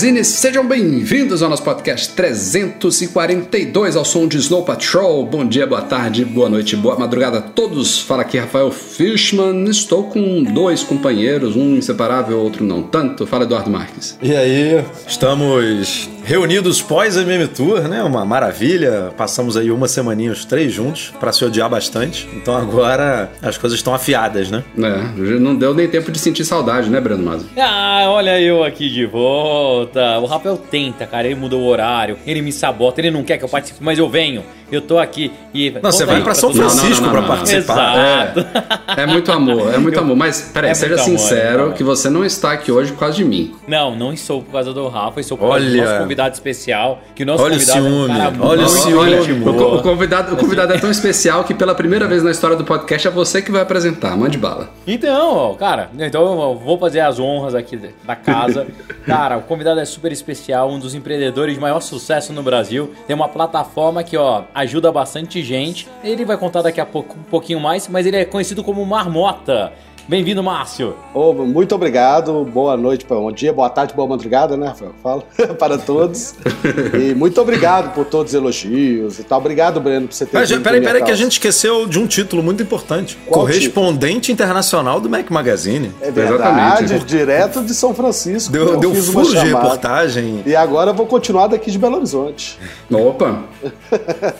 Magazine, sejam bem-vindos ao nosso podcast 342 ao som de Snow Patrol. Bom dia, boa tarde, boa noite, boa madrugada a todos. Fala aqui Rafael Fishman. Estou com dois companheiros, um inseparável, outro não tanto. Fala Eduardo Marques. E aí, estamos reunidos pós-MM Tour, né? Uma maravilha. Passamos aí uma semaninha os três juntos para se odiar bastante. Então agora as coisas estão afiadas, né? É, não deu nem tempo de sentir saudade, né, Breno Mazo? Ah, olha eu aqui de volta. O Rafael tenta, cara. Ele mudou o horário, ele me sabota, ele não quer que eu participe, mas eu venho. Eu tô aqui e. Não, você vai pra São. Francisco não. participar. Exato. É muito amor, é muito amor. Mas peraí, É seja sincero é muito amor. que você não está aqui hoje por causa de mim. Não, não estou por causa do Rafa, estou por causa do Olha. nosso convidado especial. Que o nosso Olha o convidado é um ciúme, cara olha o ciúme. O, o convidado, o convidado é tão especial que pela primeira vez na história do podcast é você que vai apresentar. Mande bala. Então, ó, cara, então eu vou fazer as honras aqui da casa. Cara, o convidado é super especial, um dos empreendedores de maior sucesso no Brasil. Tem uma plataforma que, ó, ajuda bastante gente. Ele vai contar daqui a pouco um pouquinho mais, mas ele é conhecido como Marmota. Bem-vindo, Márcio. Ô, muito obrigado, boa noite, bom dia, boa tarde, boa madrugada, né, Rafael? Fala para todos. E muito obrigado por todos os elogios e tal. Obrigado, Breno, por você ter Mas, vindo peraí, peraí, que a gente esqueceu de um título muito importante. Qual Correspondente internacional do Mac Magazine. É verdade, Exatamente. direto de São Francisco. Deu, eu deu fiz uma furo de reportagem. E agora eu vou continuar daqui de Belo Horizonte. Opa!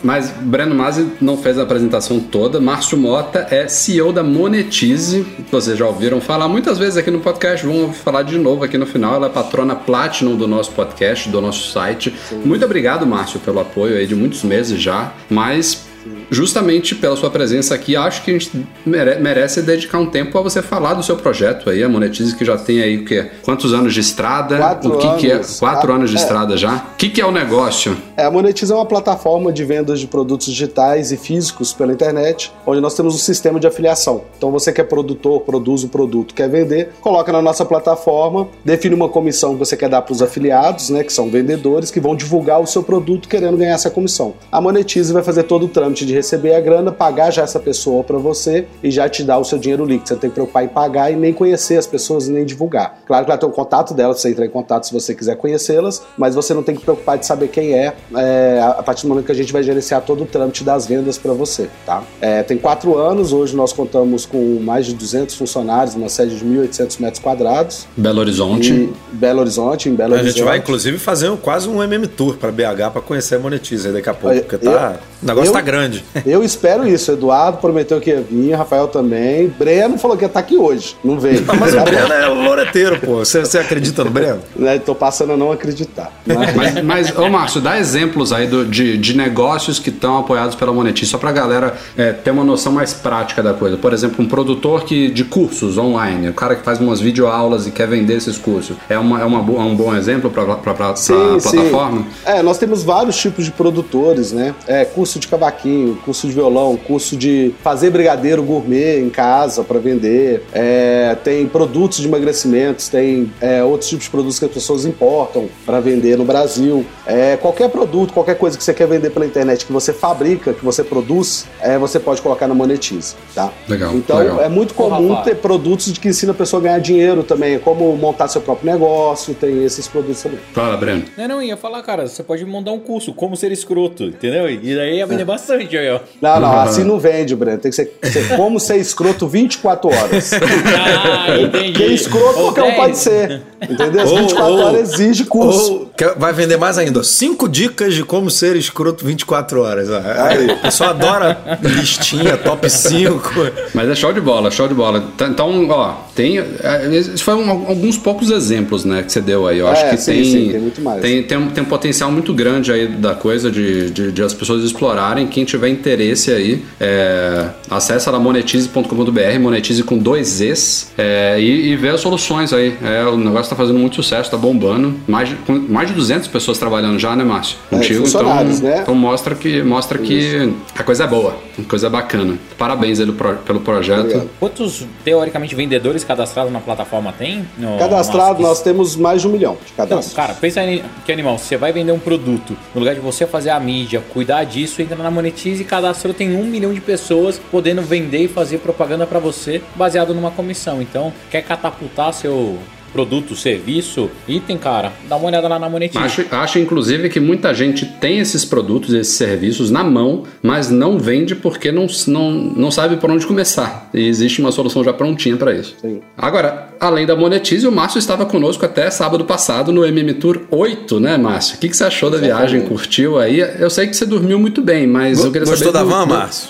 Mas Breno Masi não fez a apresentação toda. Márcio Mota é CEO da Monetize, que vocês já ouviram falar muitas vezes aqui no podcast. Vão ouvir falar de novo aqui no final. Ela é patrona Platinum do nosso podcast, do nosso site. Muito obrigado, Márcio, pelo apoio aí de muitos meses já. Mas justamente pela sua presença aqui, acho que a gente mere- merece dedicar um tempo a você falar do seu projeto aí, a Monetize, que já tem aí o quê? Quantos anos de estrada? Quatro o que, que é? anos. Quatro Ah, anos de é. estrada já? O que, que é o negócio? É, a Monetize é uma plataforma de vendas de produtos digitais e físicos pela internet, onde nós temos um sistema de afiliação. Então você que é produtor, produz o produto, quer vender, coloca na nossa plataforma, define uma comissão que você quer dar para os afiliados, né, que são vendedores, que vão divulgar o seu produto querendo ganhar essa comissão. A Monetize vai fazer todo o trâmite de receber a grana, pagar já essa pessoa para você e já te dar o seu dinheiro líquido. Você não tem que preocupar em pagar e nem conhecer as pessoas e nem divulgar. Claro que ela tem o contato delas, você entrar em contato se você quiser conhecê-las, mas você não tem que preocupar de saber quem é, é, a partir do momento que a gente vai gerenciar todo o trâmite das vendas para você, tá? É, tem quatro anos, hoje nós contamos com mais de 200 funcionários, uma sede de 1.800 metros quadrados. Belo Horizonte. Belo Horizonte, em Belo A Horizonte. gente vai, inclusive, fazer um- quase um MM Tour pra BH pra conhecer a Monetize aí daqui a pouco, Eu- porque tá, o negócio eu- tá grande. Eu espero isso. Eduardo prometeu que ia vir, Rafael também. Breno falou que ia estar aqui hoje. Não veio. Não, mas o Tá bom. Breno é o loreteiro, pô. Você, você acredita no Breno? Né, Tô passando a não acreditar. Mas- Mas, mas, ô Márcio, dá exemplos aí do- de, de negócios que estão apoiados pela Monetize, só pra galera é, ter uma noção mais prática da coisa. Por exemplo, um produtor que, de cursos online, o cara que faz umas videoaulas e quer vender esses cursos. É, uma, é, uma, é um bom exemplo pra, pra, pra, pra plataforma? É, nós temos vários tipos de produtores, né? É, curso de cavaquinho, curso de violão, curso de fazer brigadeiro gourmet em casa para vender. É, tem produtos de emagrecimentos, tem é, outros tipos de produtos que as pessoas importam para vender no Brasil. É, qualquer produto, qualquer coisa que você quer vender pela internet, que você fabrica, que você produz, é, você pode colocar na Monetize, tá? Legal, Então legal. é muito comum ter produtos de que ensina a pessoa a ganhar dinheiro também, como montar seu próprio negócio, tem esses produtos também. Fala, Breno. Não, não, ia falar, cara, você pode mandar um curso, como ser escroto, entendeu? E daí ia vender bastante aí, ó. Não, não, assim não vende, Breno. Tem que ser, ser como ser escroto 24 horas. Ah, entendi. Porque escroto Ou qualquer um 10. pode ser. Entendeu? As Ou- 24 ou- horas exige curso. Que vai vender mais ainda. Cinco dicas de como ser escroto 24 horas. Aí, o pessoal adora listinha, top 5. Mas é show de bola, show de bola. Tá- Então, ó, tem. é, Esses foram alguns poucos exemplos, né, que você deu aí. Eu acho É, que sim, tem, sim, tem muito mais. Tem, tem, um, tem um potencial muito grande aí da coisa de, de, de as pessoas explorarem. Quem tiver interesse aí, é, acessa lá monetize.com.br, monetize com dois Es, é, e, e vê as soluções aí. É, o negócio tá fazendo muito sucesso, tá bombando. Mais, mais de 200 pessoas trabalhando já, né, Márcio? É, Contigo. funcionários, então, né? então mostra que, mostra que a coisa é boa, a coisa é bacana. Parabéns pro- pelo projeto. Obrigado. Quantos, teoricamente, vendedores cadastrados na plataforma tem? No- Cadastrado, Márcio? nós temos mais de um milhão de Não, cadastros. cara, pensa aí que animal, você vai vender um produto, no lugar de você fazer a mídia, cuidar disso, entra na Monetize e cadastrou, tem um milhão de pessoas podendo vender e fazer propaganda pra você baseado numa comissão. Então, quer catapultar seu produto, serviço, item, cara, dá uma olhada lá na Monetize. Acho, acho, inclusive, que muita gente tem esses produtos, esses serviços na mão, mas não vende porque não, não, não sabe por onde começar. E existe uma solução já prontinha para isso. Sim. Agora, além da Monetize, o Márcio estava conosco até sábado passado no MM Tour 8, né, Márcio? O que, que você achou da viagem? Curtiu aí? Eu sei que você dormiu muito bem, mas eu queria Gostou saber. da do- van, do- Márcio?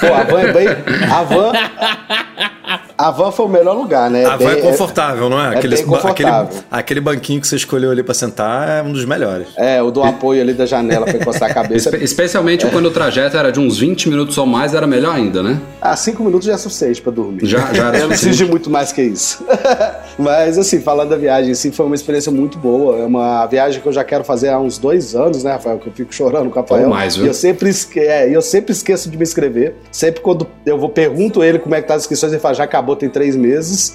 Pô, a van é bem. A van. A van foi o melhor lugar, né? A van é Bem- confortável, não é? é bem ba- aquele, confortável. aquele banquinho que você escolheu ali pra sentar é um dos melhores. É, o do apoio ali da janela pra encostar a cabeça. Espe- Especialmente quando o trajeto era de uns 20 minutos ou mais, era melhor ainda, né? Ah, cinco minutos já é suficiente pra dormir. Já- já era Eu não preciso de muito mais que isso. Mas, assim, falando da viagem, sim, foi uma experiência muito boa. É uma viagem que eu já quero fazer há uns dois anos, né, Rafael? Que eu fico chorando com o Rafael. Ou mais, viu? E eu sempre, esque... é, e eu sempre esqueço de me inscrever. Sempre quando eu vou pergunto ele como é que tá as inscrições, ele fala, já acabou, tem três meses.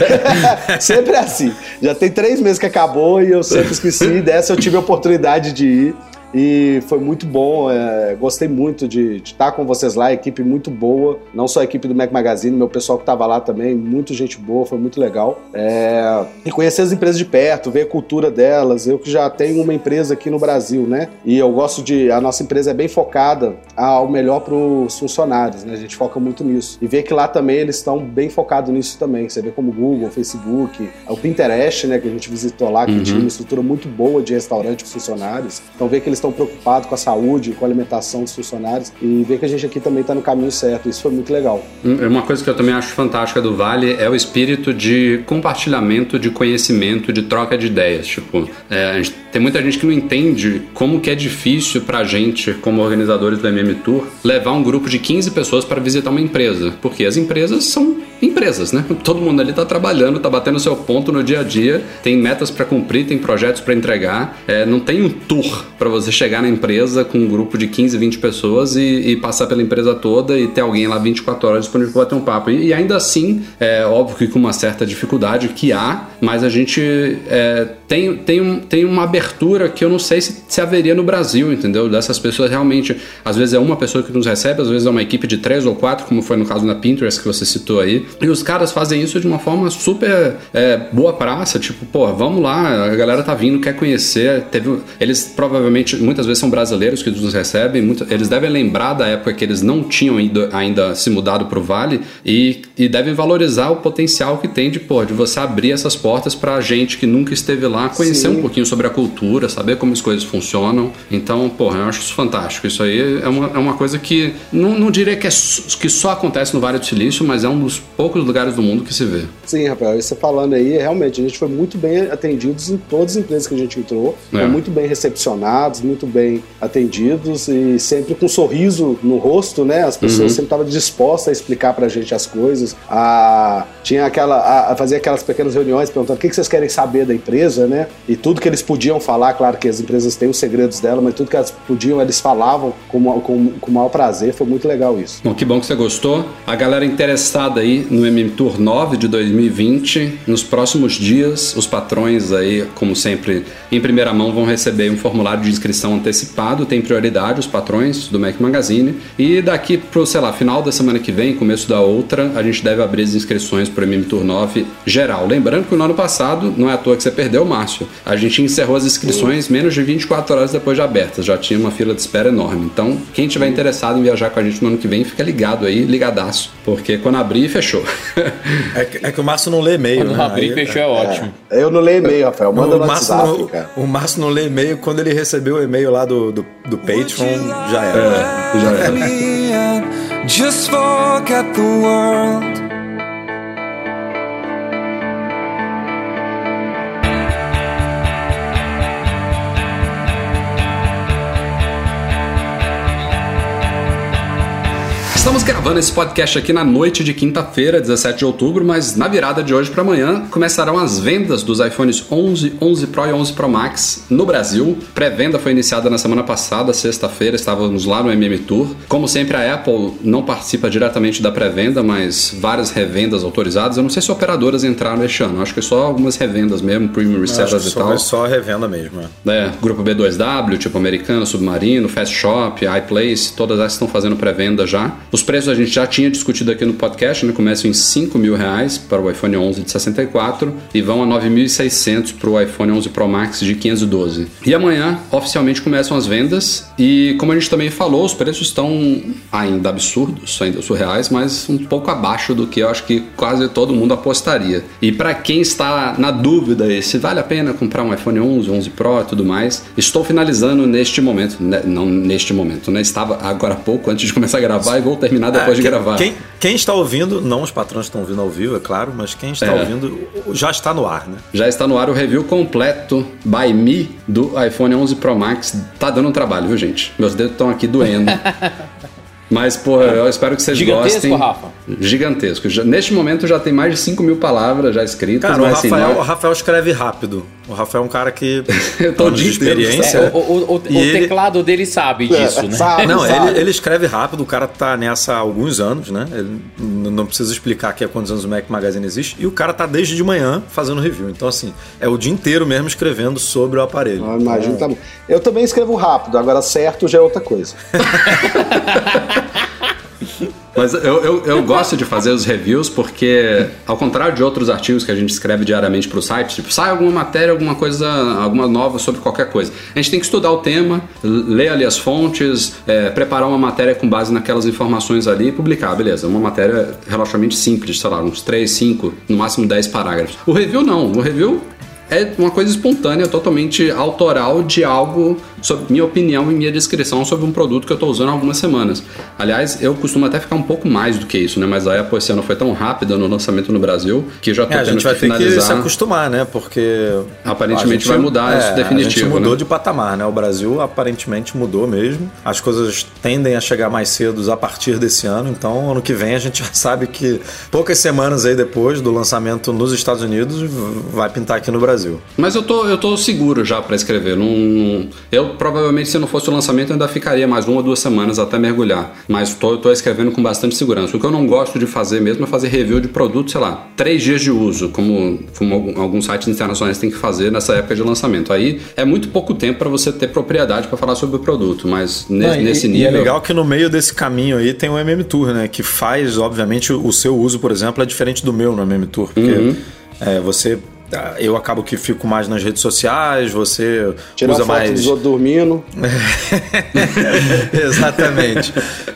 sempre é assim. Já tem três meses que acabou e eu sempre esqueci. Dessa eu tive a oportunidade de ir. E foi muito bom, é, gostei muito de, de estar com vocês lá, equipe muito boa, não só a equipe do Mac Magazine, meu pessoal que estava lá também, muito gente boa, foi muito legal. É, e conhecer as empresas de perto, ver a cultura delas, eu que já tenho uma empresa aqui no Brasil, né? E eu gosto de. A nossa empresa é bem focada ao melhor para os funcionários, né? A gente foca muito nisso. E ver que lá também eles estão bem focados nisso também. Você vê como Google, Facebook, o Pinterest, né? Que a gente visitou lá, que tinha uma estrutura muito boa de restaurante para funcionários. Então ver que eles estão preocupados com a saúde, com a alimentação dos funcionários e ver que a gente aqui também está no caminho certo. Isso foi muito legal. Um- Uma coisa que eu também acho fantástica do Vale é o espírito de compartilhamento de conhecimento, de troca de ideias. Tipo, é, a tem muita gente que não entende como que é difícil pra gente, como organizadores do MM Tour, levar um grupo de 15 pessoas para visitar uma empresa. Porque as empresas são empresas, né? Todo mundo ali tá trabalhando, tá batendo seu ponto no dia a dia, tem metas para cumprir, tem projetos para entregar. É, não tem um tour para você chegar na empresa com um grupo de 15, 20 pessoas e, e passar pela empresa toda e ter alguém lá 24 horas disponível para bater um papo. E, e ainda assim, é óbvio que com uma certa dificuldade que há, mas a gente é, tem, tem, um- tem uma abertura que eu não sei se, se haveria no Brasil, entendeu? Dessas pessoas realmente, às vezes é uma pessoa que nos recebe, às vezes é uma equipe de três ou quatro, como foi no caso da Pinterest que você citou aí. E os caras fazem isso de uma forma super é, boa praça, tipo, pô, vamos lá, a galera tá vindo, quer conhecer. Teve, eles provavelmente, muitas vezes são brasileiros que nos recebem, muito- eles devem lembrar da época que eles não tinham ido- ainda se mudado pro Vale e, e devem valorizar o potencial que tem de, pô, de você abrir essas portas pra gente que nunca esteve lá, conhecer Sim. um pouquinho sobre a cultura, saber como as coisas funcionam. Então, porra, eu acho isso fantástico. Isso aí é uma, é uma coisa que não, não diria que, é, que só acontece no Vale do Silício, mas é um dos poucos lugares do mundo que se vê. Sim, Rafael, e você falando aí, realmente, a gente foi muito bem atendidos em todas as empresas que a gente entrou. É. Muito bem recepcionados, muito bem atendidos e sempre com um sorriso no rosto, né? As pessoas sempre estavam dispostas a explicar pra gente as coisas. A... Tinha aquela. A... a fazer aquelas pequenas reuniões perguntando o que que vocês querem saber da empresa, né? E tudo que eles podiam falar, claro que as empresas têm os segredos dela, mas tudo que elas podiam, eles falavam com, com, com o maior prazer. Foi muito legal isso. Bom, que bom que você gostou. A galera interessada aí no MM Tour 9 de 2020, nos próximos dias, os patrões aí, como sempre, em primeira mão, vão receber um formulário de inscrição antecipado. Tem prioridade os patrões do Mac Magazine. E daqui pro, sei lá, final da semana que vem, começo da outra, a gente deve abrir as inscrições pro MM Tour 9 geral. Lembrando que no ano passado, não é à toa que você perdeu, Márcio. A gente encerrou as inscrições menos de 24 horas depois de abertas. Já tinha uma fila de espera enorme. Então, quem tiver interessado em viajar com a gente no ano que vem, fica ligado aí, ligadaço. Porque quando abrir, fechou. É que, é que o Márcio não lê e-mail, Quando né? abrir, Aí- fechou é ótimo. Eu não leio e-mail, Rafael. Manda no o, Márcio WhatsApp, não, cara. o Márcio não lê e-mail quando ele recebeu o e-mail lá do, do, do Patreon, já era. É, já era. just forget the world. Estamos gravando esse podcast aqui na noite de quinta-feira, 17 de outubro, mas na virada de hoje para amanhã começarão as vendas dos iPhones 11, 11 Pro e 11 Pro Max no Brasil. Pré-venda foi iniciada na semana passada, sexta-feira, estávamos lá no MM Tour. Como sempre, a Apple não participa diretamente da pré-venda, mas várias revendas autorizadas. Eu não sei se operadoras entraram este ano, acho que só algumas revendas mesmo, Premium Resellers e só, tal. é só revenda mesmo. né? É, grupo B2W, tipo Americano, Submarino, Fast Shop, iPlace, todas essas estão fazendo pré-venda já. Os preços a gente já tinha discutido aqui no podcast, né? Começam em 5 mil reais para o iPhone 11 de 64 e vão a 9.600 para o iPhone 11 Pro Max de 512. E amanhã, oficialmente, começam as vendas e, como a gente também falou, os preços estão ainda absurdos, ainda surreais, mas um pouco abaixo do que eu acho que quase todo mundo apostaria. E para quem está na dúvida se vale a pena comprar um iPhone 11, 11 Pro e tudo mais, estou finalizando neste momento, né, não neste momento, né? Estava agora há pouco antes de começar a gravar e vou terminar depois É, de quem- gravar. Quem, quem está ouvindo, não os patrões estão ouvindo ao vivo, é claro, mas quem está É. ouvindo já está no ar, né? Já está no ar o review completo by me do iPhone 11 Pro Max. Tá dando um trabalho, viu, gente? Meus dedos estão aqui doendo. Mas, porra, eu espero que vocês Gigantesco, gostem. Rafa? Gigantesco. Já- neste momento já tem mais de 5 mil palavras já escritas. Cara, o mas, assim, Rafael, não o é- Rafael escreve rápido. O Rafael é um cara que Eu tô o anos de experiência. É, o o- o- o ele- teclado dele sabe disso, né? sabe, Não, sabe. ele, ele escreve rápido, o cara tá nessa há alguns anos, né? Ele não precisa explicar aqui há quantos anos o Mac Magazine existe. E o cara tá desde de manhã fazendo review. Então, assim, é o dia inteiro mesmo escrevendo sobre o aparelho. Eu imagino também. Eu também escrevo rápido, agora certo já é outra coisa. Mas eu, eu, eu gosto de fazer os reviews porque, ao contrário de outros artigos que a gente escreve diariamente para o site, tipo, sai alguma matéria, alguma coisa, alguma nova sobre qualquer coisa. A gente tem que estudar o tema, ler ali as fontes, é, preparar uma matéria com base naquelas informações ali e publicar, beleza. Uma matéria relativamente simples, sei lá, uns 3, 5, no máximo 10 parágrafos. O review não, o review é uma coisa espontânea, totalmente autoral de algo, sobre minha opinião e minha descrição sobre um produto que eu estou usando há algumas semanas. Aliás, eu costumo até ficar um pouco mais do que isso, né? Mas a Apple esse ano foi tão rápida no lançamento no Brasil que já É, estou a tendo gente vai ter que se acostumar, né? Porque. Aparentemente a gente- vai mudar isso A definitivo, gente mudou né? de patamar, né? O Brasil aparentemente mudou mesmo. As coisas tendem a chegar mais cedo a partir desse ano. Então, ano que vem a gente já sabe que poucas semanas aí depois do lançamento nos Estados Unidos vai pintar aqui no Brasil. Mas eu tô, eu tô seguro já para escrever. Não, não- eu provavelmente, se não fosse o lançamento, ainda ficaria mais uma ou duas semanas até mergulhar. Mas tô, tô escrevendo com bastante segurança. O que eu não gosto de fazer mesmo é fazer review de produto, sei lá, três dias de uso, como, como alguns sites internacionais têm que fazer nessa época de lançamento. Aí é muito pouco tempo para você ter propriedade para falar sobre o produto, mas ne- Não, e- nesse e, nível. é legal que no meio desse caminho aí tem o MM Tour, né? Que faz, obviamente, o seu uso, por exemplo, é diferente do meu no MM Tour. Porque Uhum. é, você. Eu acabo que fico mais nas redes sociais, você Tirar usa foto mais. dos outros dormindo. Exatamente.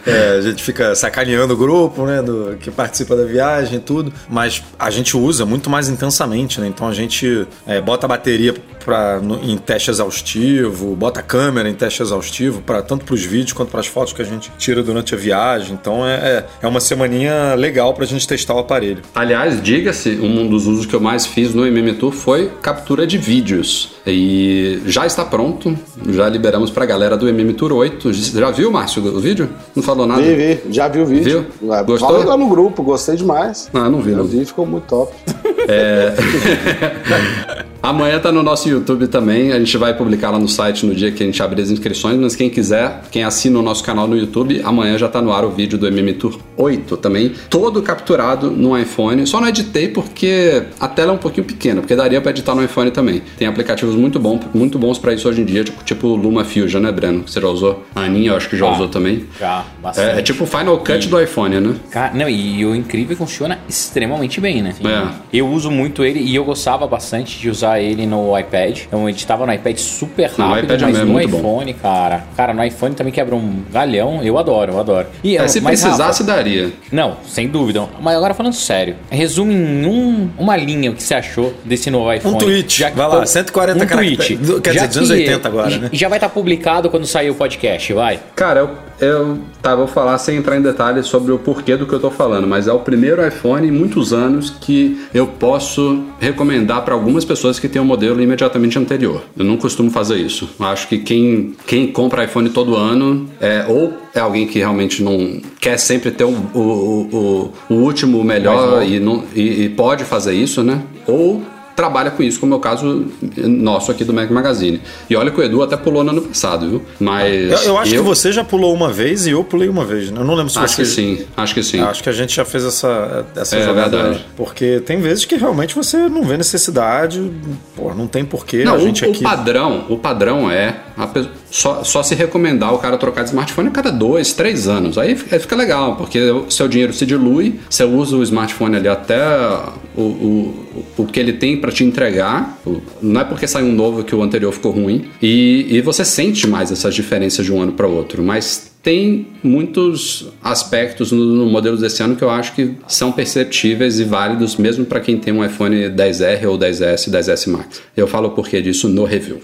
É, a gente fica sacaneando o grupo, né? Do, que participa da viagem e tudo. Mas a gente usa muito mais intensamente, né? Então a gente é, bota a bateria pra, no- em teste exaustivo, bota a câmera em teste exaustivo, pra, tanto para os vídeos quanto para as fotos que a gente tira durante a viagem. Então é, é, é uma semaninha legal pra gente testar o aparelho. Aliás, diga-se, um dos usos que eu mais fiz no MM Tour foi captura de vídeos. E já está pronto, já liberamos pra galera do MM Tour 8. Já viu, Márcio, o vídeo? Não falou nada? Vi, vi. Já vi o vídeo. Viu? Ah, Gostou? Falei lá no grupo, gostei demais. Ah, não vi, Eu não. vi, ficou muito top. Amanhã tá no nosso YouTube também. A gente vai publicar lá no site no dia que a gente abrir as inscrições. Mas quem quiser, quem assina o nosso canal no YouTube, amanhã já tá no ar o vídeo do MM Tour 8 também. Todo capturado no iPhone. Só não editei porque a tela é um pouquinho pequena, porque daria para editar no iPhone também. Tem aplicativos muito, bom, muito bons para isso hoje em dia, tipo, tipo o Luma Fusion, né, Breno? Você já usou? A Aninha, eu acho que já Ah, usou também. Já, bastante. É, é tipo o Final Cut E- do iPhone, né? Cara, não, e o incrível é que funciona extremamente bem, né? É. Eu uso muito ele e eu gostava bastante de usar ele no iPad. Eu editava no iPad super rápido, iPad é mas mesmo, no muito bom. iPhone, cara. Cara, no iPhone também quebra um galhão. Eu adoro, eu adoro. E, É, se mas, precisasse, Rafa, daria. Não, sem dúvida. Mas agora falando sério, resume em um- uma linha o que você achou desse novo iPhone. tweet. Já que Vai lá, to- 140 um tweet. Quer Já dizer, 280 agora, né? E já vai estar publicado quando sair o podcast, vai. Cara, eu, eu tá, vou falar sem entrar em detalhes sobre o porquê do que eu tô falando, mas é o primeiro iPhone em muitos anos que eu posso recomendar para algumas pessoas que têm um modelo imediatamente anterior. Eu não costumo fazer isso. Acho que quem, quem compra iPhone todo ano é ou é alguém que realmente não quer sempre ter o, o, o, o último, o melhor e, não, e, e pode fazer isso, né? Ou trabalha com isso, como é o caso nosso aqui do Mac Magazine. E olha que o Edu até pulou no ano passado, viu? Mas Eu, eu acho que você já pulou uma vez e eu pulei uma vez, né? Eu não lembro se Acho você... que sim, acho que sim. Eu Acho que a gente já fez essa, essa É, jogada. verdade. Porque tem vezes que realmente você não vê necessidade, pô, não tem porquê. Não, a o, gente o aqui. padrão, o padrão é só, só se recomendar o cara trocar de smartphone a cada dois, três anos. Aí fica legal, porque o seu dinheiro se dilui, você usa o smartphone ali até o, o, o que ele tem para te entregar. O- Não é porque sai um novo que o anterior ficou ruim. E, e você sente mais essas diferenças de um ano para outro. Mas tem muitos aspectos no, no modelo desse ano que eu acho que são perceptíveis e válidos mesmo para quem tem um iPhone 10R ou 10S, 10S Max. Eu falo o porquê disso no review.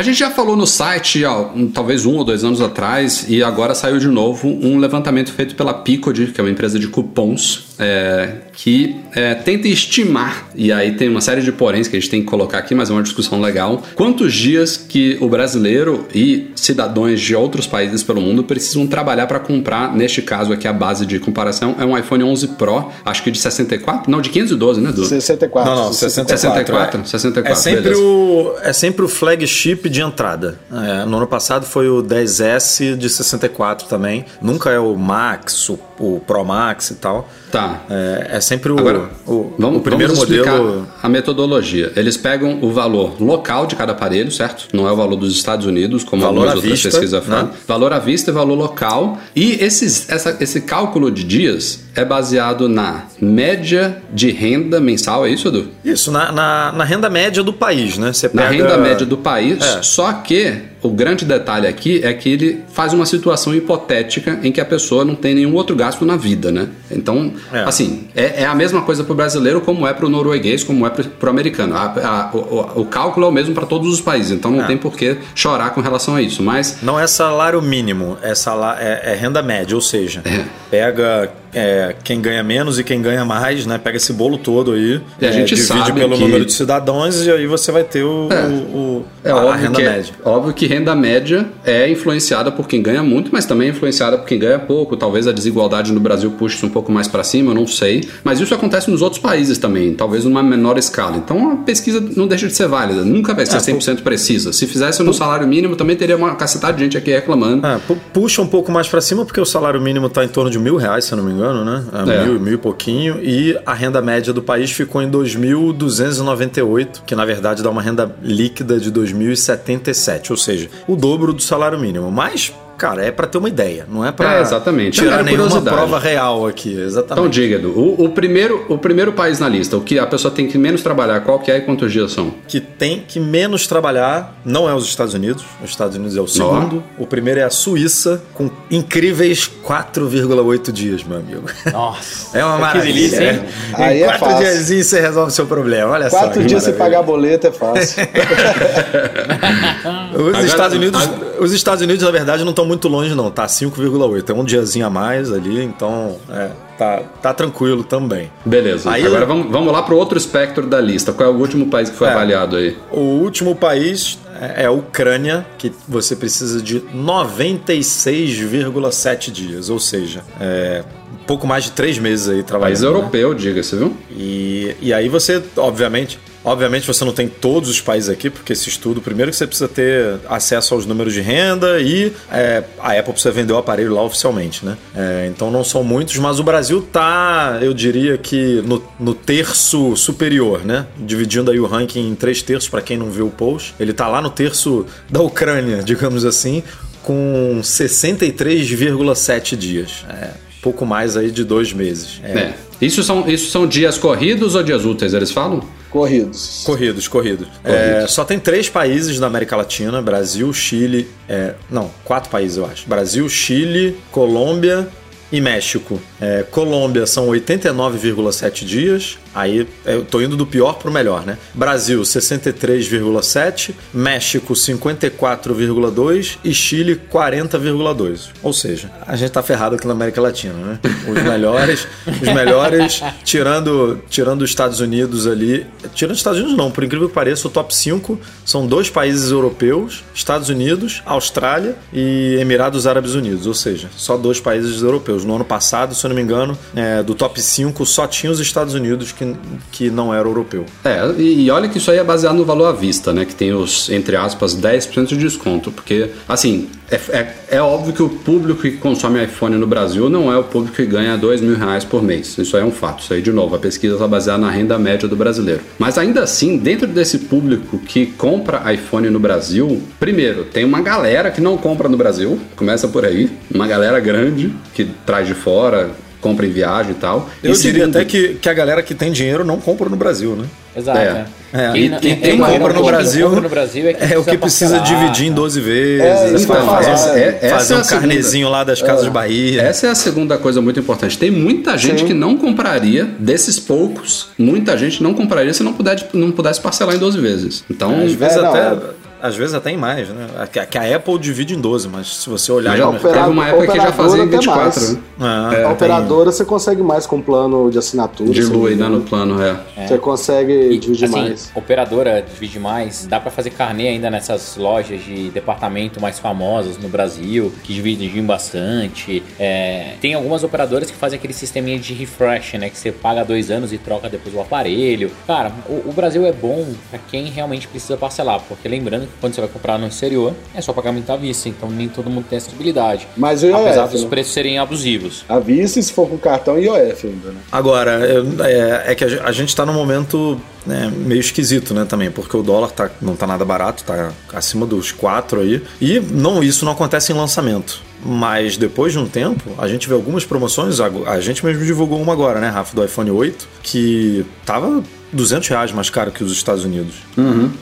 A gente já falou no site, ó, um- talvez um ou dois anos atrás, e agora saiu de novo um levantamento feito pela Picode, que é uma empresa de cupons, é, que é, tenta estimar, e aí tem uma série de poréns que a gente tem que colocar aqui, mas é uma discussão legal, quantos dias que o brasileiro e cidadãos de outros países pelo mundo precisam trabalhar para comprar, neste caso aqui a base de comparação é um iPhone 11 Pro, acho que de 64, não, de 512, né, Du? 64. Não, não, 64. 64, é. 64, É sempre, beleza. o, é sempre o flagship de entrada. É, no ano passado foi o 10S de 64 também. Nunca é o Max, o, o Pro Max e tal. Tá. É, é sempre o, Agora, o, vamos, o primeiro vamos explicar modelo. a metodologia. Eles pegam o valor local de cada aparelho, certo? Não é o valor dos Estados Unidos, como Valor algumas outras vista, pesquisas falam. né? Valor à vista e valor local. E esses, essa- esse cálculo de dias é baseado na média de renda mensal, é isso, Edu? Isso, na, na, na renda média do país, né? Você Na pega- renda média do país, É. só que o grande detalhe aqui é que ele faz uma situação hipotética em que a pessoa não tem nenhum outro gasto na vida, né? Então, É. assim, é, é a mesma coisa pro brasileiro como é pro norueguês, como é pro, pro americano. A- a- o, o- o cálculo é o mesmo para todos os países, então não É. tem por que chorar com relação a isso. Mas Não é salário mínimo, é, sala- é- é renda média, ou seja, pega é, quem ganha menos e quem ganha mais, né? Pega esse bolo todo aí, E a é, gente divide pelo que- número de cidadãos e aí você vai ter o, É. o- o- É a, a renda que, média. óbvio que renda média é influenciada por quem ganha muito, mas também é influenciada por quem ganha pouco. Talvez a desigualdade no Brasil puxe isso um pouco mais para cima, eu não sei. Mas isso acontece nos outros países também, talvez numa menor escala. Então a pesquisa não deixa de ser válida, nunca vai ser É, 100% precisa. Se fizesse no salário mínimo, também teria uma cacetada de gente aqui reclamando. É, pu- puxa um pouco mais pra cima porque o salário mínimo tá em torno de mil reais, se eu não me engano, né? É, É. Mil, mil e pouquinho. E a renda média do país ficou em 2.298, que na verdade dá uma renda líquida de 2.077, ou seja, o dobro do salário mínimo. Mas, cara, é pra ter uma ideia, não é pra É, exatamente. tirar Era nenhuma prova real aqui. Exatamente. Então diga, Edu, o, o primeiro, o primeiro país na lista, o que a pessoa tem que menos trabalhar, qual que é e quantos dias são? que tem que menos trabalhar não é os Estados Unidos. Os Estados Unidos é o segundo. O primeiro é a Suíça, com incríveis 4,8 dias, meu amigo. Nossa. É uma Que maravilha. delícia, hein? Em Aí é quatro fácil. diazinhos você resolve o seu problema. Olha só. Quatro dias sem maravilha. pagar boleto é fácil. Os Agora- Estados Unidos, a- os Estados Unidos na verdade não estão muito longe não, tá 5,8. É um diazinho a mais ali, então é, tá, tá tranquilo também. Beleza. Aí Agora eu- vamos, vamos lá para o outro espectro da lista. Qual é o último país que foi É. avaliado aí? O último país é a Ucrânia, que você precisa de 96,7 dias, ou seja, é um pouco mais de três meses aí trabalhando. País né? europeu, diga-se, viu? E, e aí você, obviamente, Obviamente você não tem todos os países aqui, porque esse estudo, primeiro que você precisa ter acesso aos números de renda e é, a Apple precisa vender o aparelho lá oficialmente, né? É, então não são muitos, mas o Brasil tá, eu diria que no, no terço superior, né? Dividindo aí o ranking em três terços, para quem não viu o post. Ele tá lá no terço da Ucrânia, digamos assim, com 63,7 dias. É, pouco mais aí de dois meses. É, É. Isso são, isso são dias corridos ou dias úteis, eles falam? Corridos. Corridos, corridos. É, só tem três países na América Latina: Brasil, Chile. é, não, quatro países eu acho: Brasil, Chile, Colômbia e México. É, Colômbia são 89,7 dias. Aí eu tô indo do pior pro melhor, né? Brasil 63,7, México 54,2 e Chile 40,2. Ou seja, a gente tá ferrado aqui na América Latina, né? Os melhores, os melhores tirando tirando os Estados Unidos ali, tirando os Estados Unidos não, por incrível que pareça, o top 5 são dois países europeus, Estados Unidos, Austrália e Emirados Árabes Unidos, ou seja, só dois países europeus. No ano passado, se eu não me engano, é, do top 5 só tinha os Estados Unidos que, que não era europeu. É, e, e olha que isso aí é baseado no valor à vista, né? Que tem os, entre aspas, 10% de desconto. Porque, assim, é, é, é óbvio que o público que consome iPhone no Brasil não é o público que ganha dois mil reais por mês. Isso aí é um fato. Isso aí, de novo, a pesquisa está baseada na renda média do brasileiro. Mas ainda assim, dentro desse público que compra iPhone no Brasil, primeiro, tem uma galera que não compra no Brasil, começa por aí, uma galera grande que traz de fora, compra em viagem e tal. Eu E diria segundo- até que, que a galera que tem dinheiro não compra no Brasil, né? Exato. É. né? É, Quem e não- quem, não- compra no Brasil, compra no Brasil é, é o que precisa parcelar, dividir em tá? 12 vezes, É, fazer, falar. É- essa fazer é um segunda. carnezinho lá das casas de Bahia. Essa é a segunda coisa muito importante. Tem muita gente Sim. que não compraria, desses poucos, muita gente não compraria se não, puder, não pudesse parcelar em 12 vezes. Então, Às vezes, É, não, até, é. Às vezes até em mais, né? A- Que, que a Apple divide em 12, mas se você olhar já no teve uma época que já operadora fazia em até 24, mais. né? Ah, a tem- operadora você consegue mais com plano de assinatura. Me né, no plano, é. Você consegue E, dividir assim, mais. operadora divide mais, dá pra fazer carnê ainda nessas lojas de departamento mais famosas no Brasil, que dividem bastante. É, tem algumas operadoras que fazem aquele sisteminha de refresh, né? Que você paga dois anos e troca depois o aparelho. Cara, o, o Brasil é bom pra quem realmente precisa parcelar, porque lembrando que quando você vai comprar no exterior, é só pagamento à vista, então nem todo mundo tem essa habilidade. Mas o IOF, Apesar dos né? preços serem abusivos. À vista e se for com cartão IOF ainda, né? Agora, eu- é, é que a gen- a gente está num momento né, meio esquisito, né, também, porque o dólar tá, não tá nada barato, tá acima dos 4 aí. E não, isso não acontece em lançamento. Mas depois de um tempo, a gente vê algumas promoções, a, a gente mesmo divulgou uma agora, né, Rafa, do iPhone 8, que tava 200 reais mais caro que os Estados Unidos.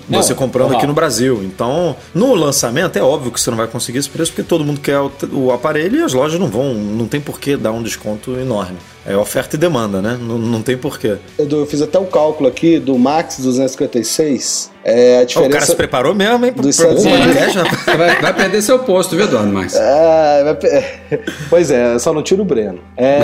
Você Não, comprando aqui no Brasil. Então, no lançamento, é óbvio que você não vai conseguir esse preço, porque todo mundo quer o, o aparelho e as lojas não vão, não tem por que dar um desconto enorme. É oferta e demanda, né? Não, não tem porquê. Edu, eu fiz até o cálculo aqui do Max 256. É a diferença. o cara se preparou mesmo, hein? Dos pro. Você vai, vai perder seu posto, viu, Eduardo Max? É, vai pe- pois é, só não tira o Breno. É,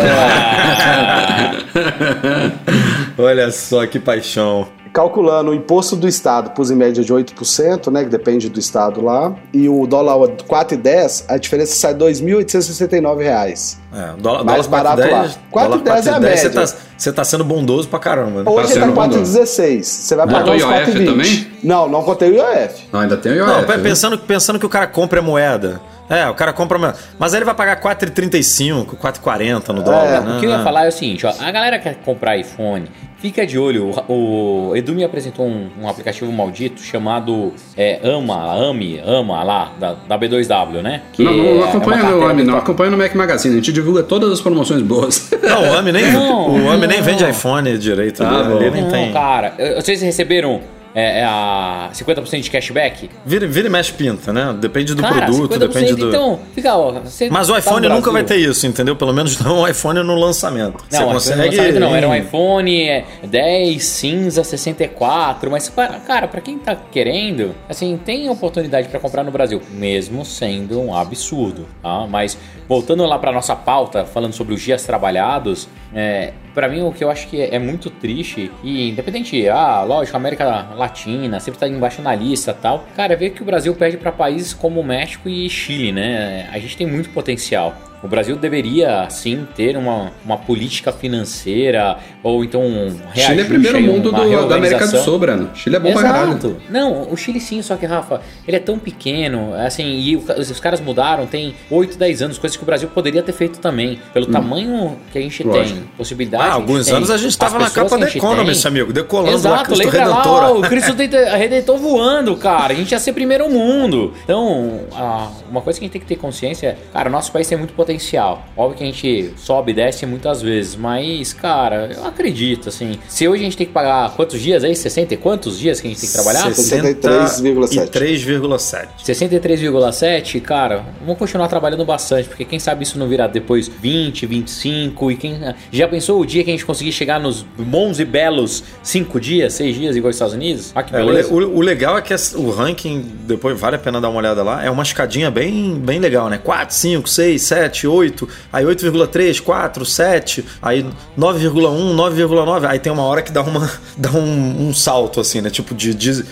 Olha só que paixão. Calculando o imposto do Estado pus em média de 8%, né? Que depende do Estado lá, e o dólar 4,10, a diferença sai 2.869 reais. É, dólar, Mais dólar barato 4,10, lá. 4,10 é a 4,10, média. Você tá, você tá sendo bondoso pra caramba. né? Hoje tá bondoso. 4,16. Você vai Não, pagar o uns IOF 4,20. também? Não, não contei o IOF. Não, ainda tem o IOF. Não, pensando, pensando que o cara compra a moeda. É, o cara compra a moeda. Mas aí ele vai pagar 4,35, 4,40 no dólar, né? O que eu ia falar é o seguinte, ó, a galera que quer comprar iPhone, fica de olho. O, o Edu me apresentou um, um aplicativo maldito chamado é, Ama, Ami, Ama lá, da, da B2W, né? Que Não, não, é não acompanha uma no AMI, não. Acompanha no Mac Magazine. A gente divulga todas as promoções boas. Não, o AMI nem, Não, o AMI nem não. vende iPhone direito. Ah, ele, nem Não, tem. cara, vocês receberam é, é a 50% de cashback? Vira, vira e mexe pinta, né? Depende do cara, produto, 50%, depende do. então, fica, ó, Mas o tá no iPhone nunca Brasil. vai ter isso, entendeu? Pelo menos não o iPhone no lançamento. Não, Você consegue... consegue. lançamento não, era um iPhone é, 10, cinza, 64, mas para- cara, pra quem tá querendo, assim, tem oportunidade pra comprar no Brasil, mesmo sendo um absurdo, tá? Mas voltando lá pra nossa pauta, falando sobre os dias trabalhados, é, para mim o que eu acho que é, é muito triste e independente, ah, lógico, América Latina sempre tá embaixo na lista, tal. Cara, ver que o Brasil perde pra países como México e Chile, né? A gente tem muito potencial. O Brasil deveria, sim, ter uma, uma política financeira ou então um Chile é primeiro mundo do- da América do. Sul, Breno. Chile é bom pra caralho. Exato. Não, o Chile sim, só que, Rafa, ele é tão pequeno, assim, e os, os caras mudaram tem 8, 10 anos, coisas que o Brasil poderia ter feito também. Pelo tamanho que a gente Lógico. tem, possibilidade. Ah, alguns tem, anos a gente tava na capa da Economist, tem. amigo, decolando lá, Exato, Cristo lembra Redentor. lá, o Cristo Redentor- voando, cara. A gente ia ser primeiro mundo. Então, a- uma coisa que a gente tem que ter consciência é, cara, nosso país tem muito potencial. Óbvio que a gente sobe e desce muitas vezes, mas, cara, eu acredito, assim, se hoje a gente tem que pagar quantos dias aí? 60 e quantos dias que a gente tem que trabalhar? 63,7. 63,7. 63,7, cara, vamos continuar trabalhando bastante, porque quem sabe isso não virar depois 20, 25, e quem já pensou o dia que a gente conseguir chegar nos bons e belos 5 dias, 6 dias igual aos Estados Unidos? Ah, que É, o, beleza. le- o- o legal é que o ranking, depois vale a pena dar uma olhada lá, é uma escadinha bem, bem legal, né? 4, 5, 6, 7, 8, aí 8,3, 4, 7, aí 9,1, 9,9, aí tem uma hora que dá, uma, dá um, um salto, assim, né? Tipo, de, de,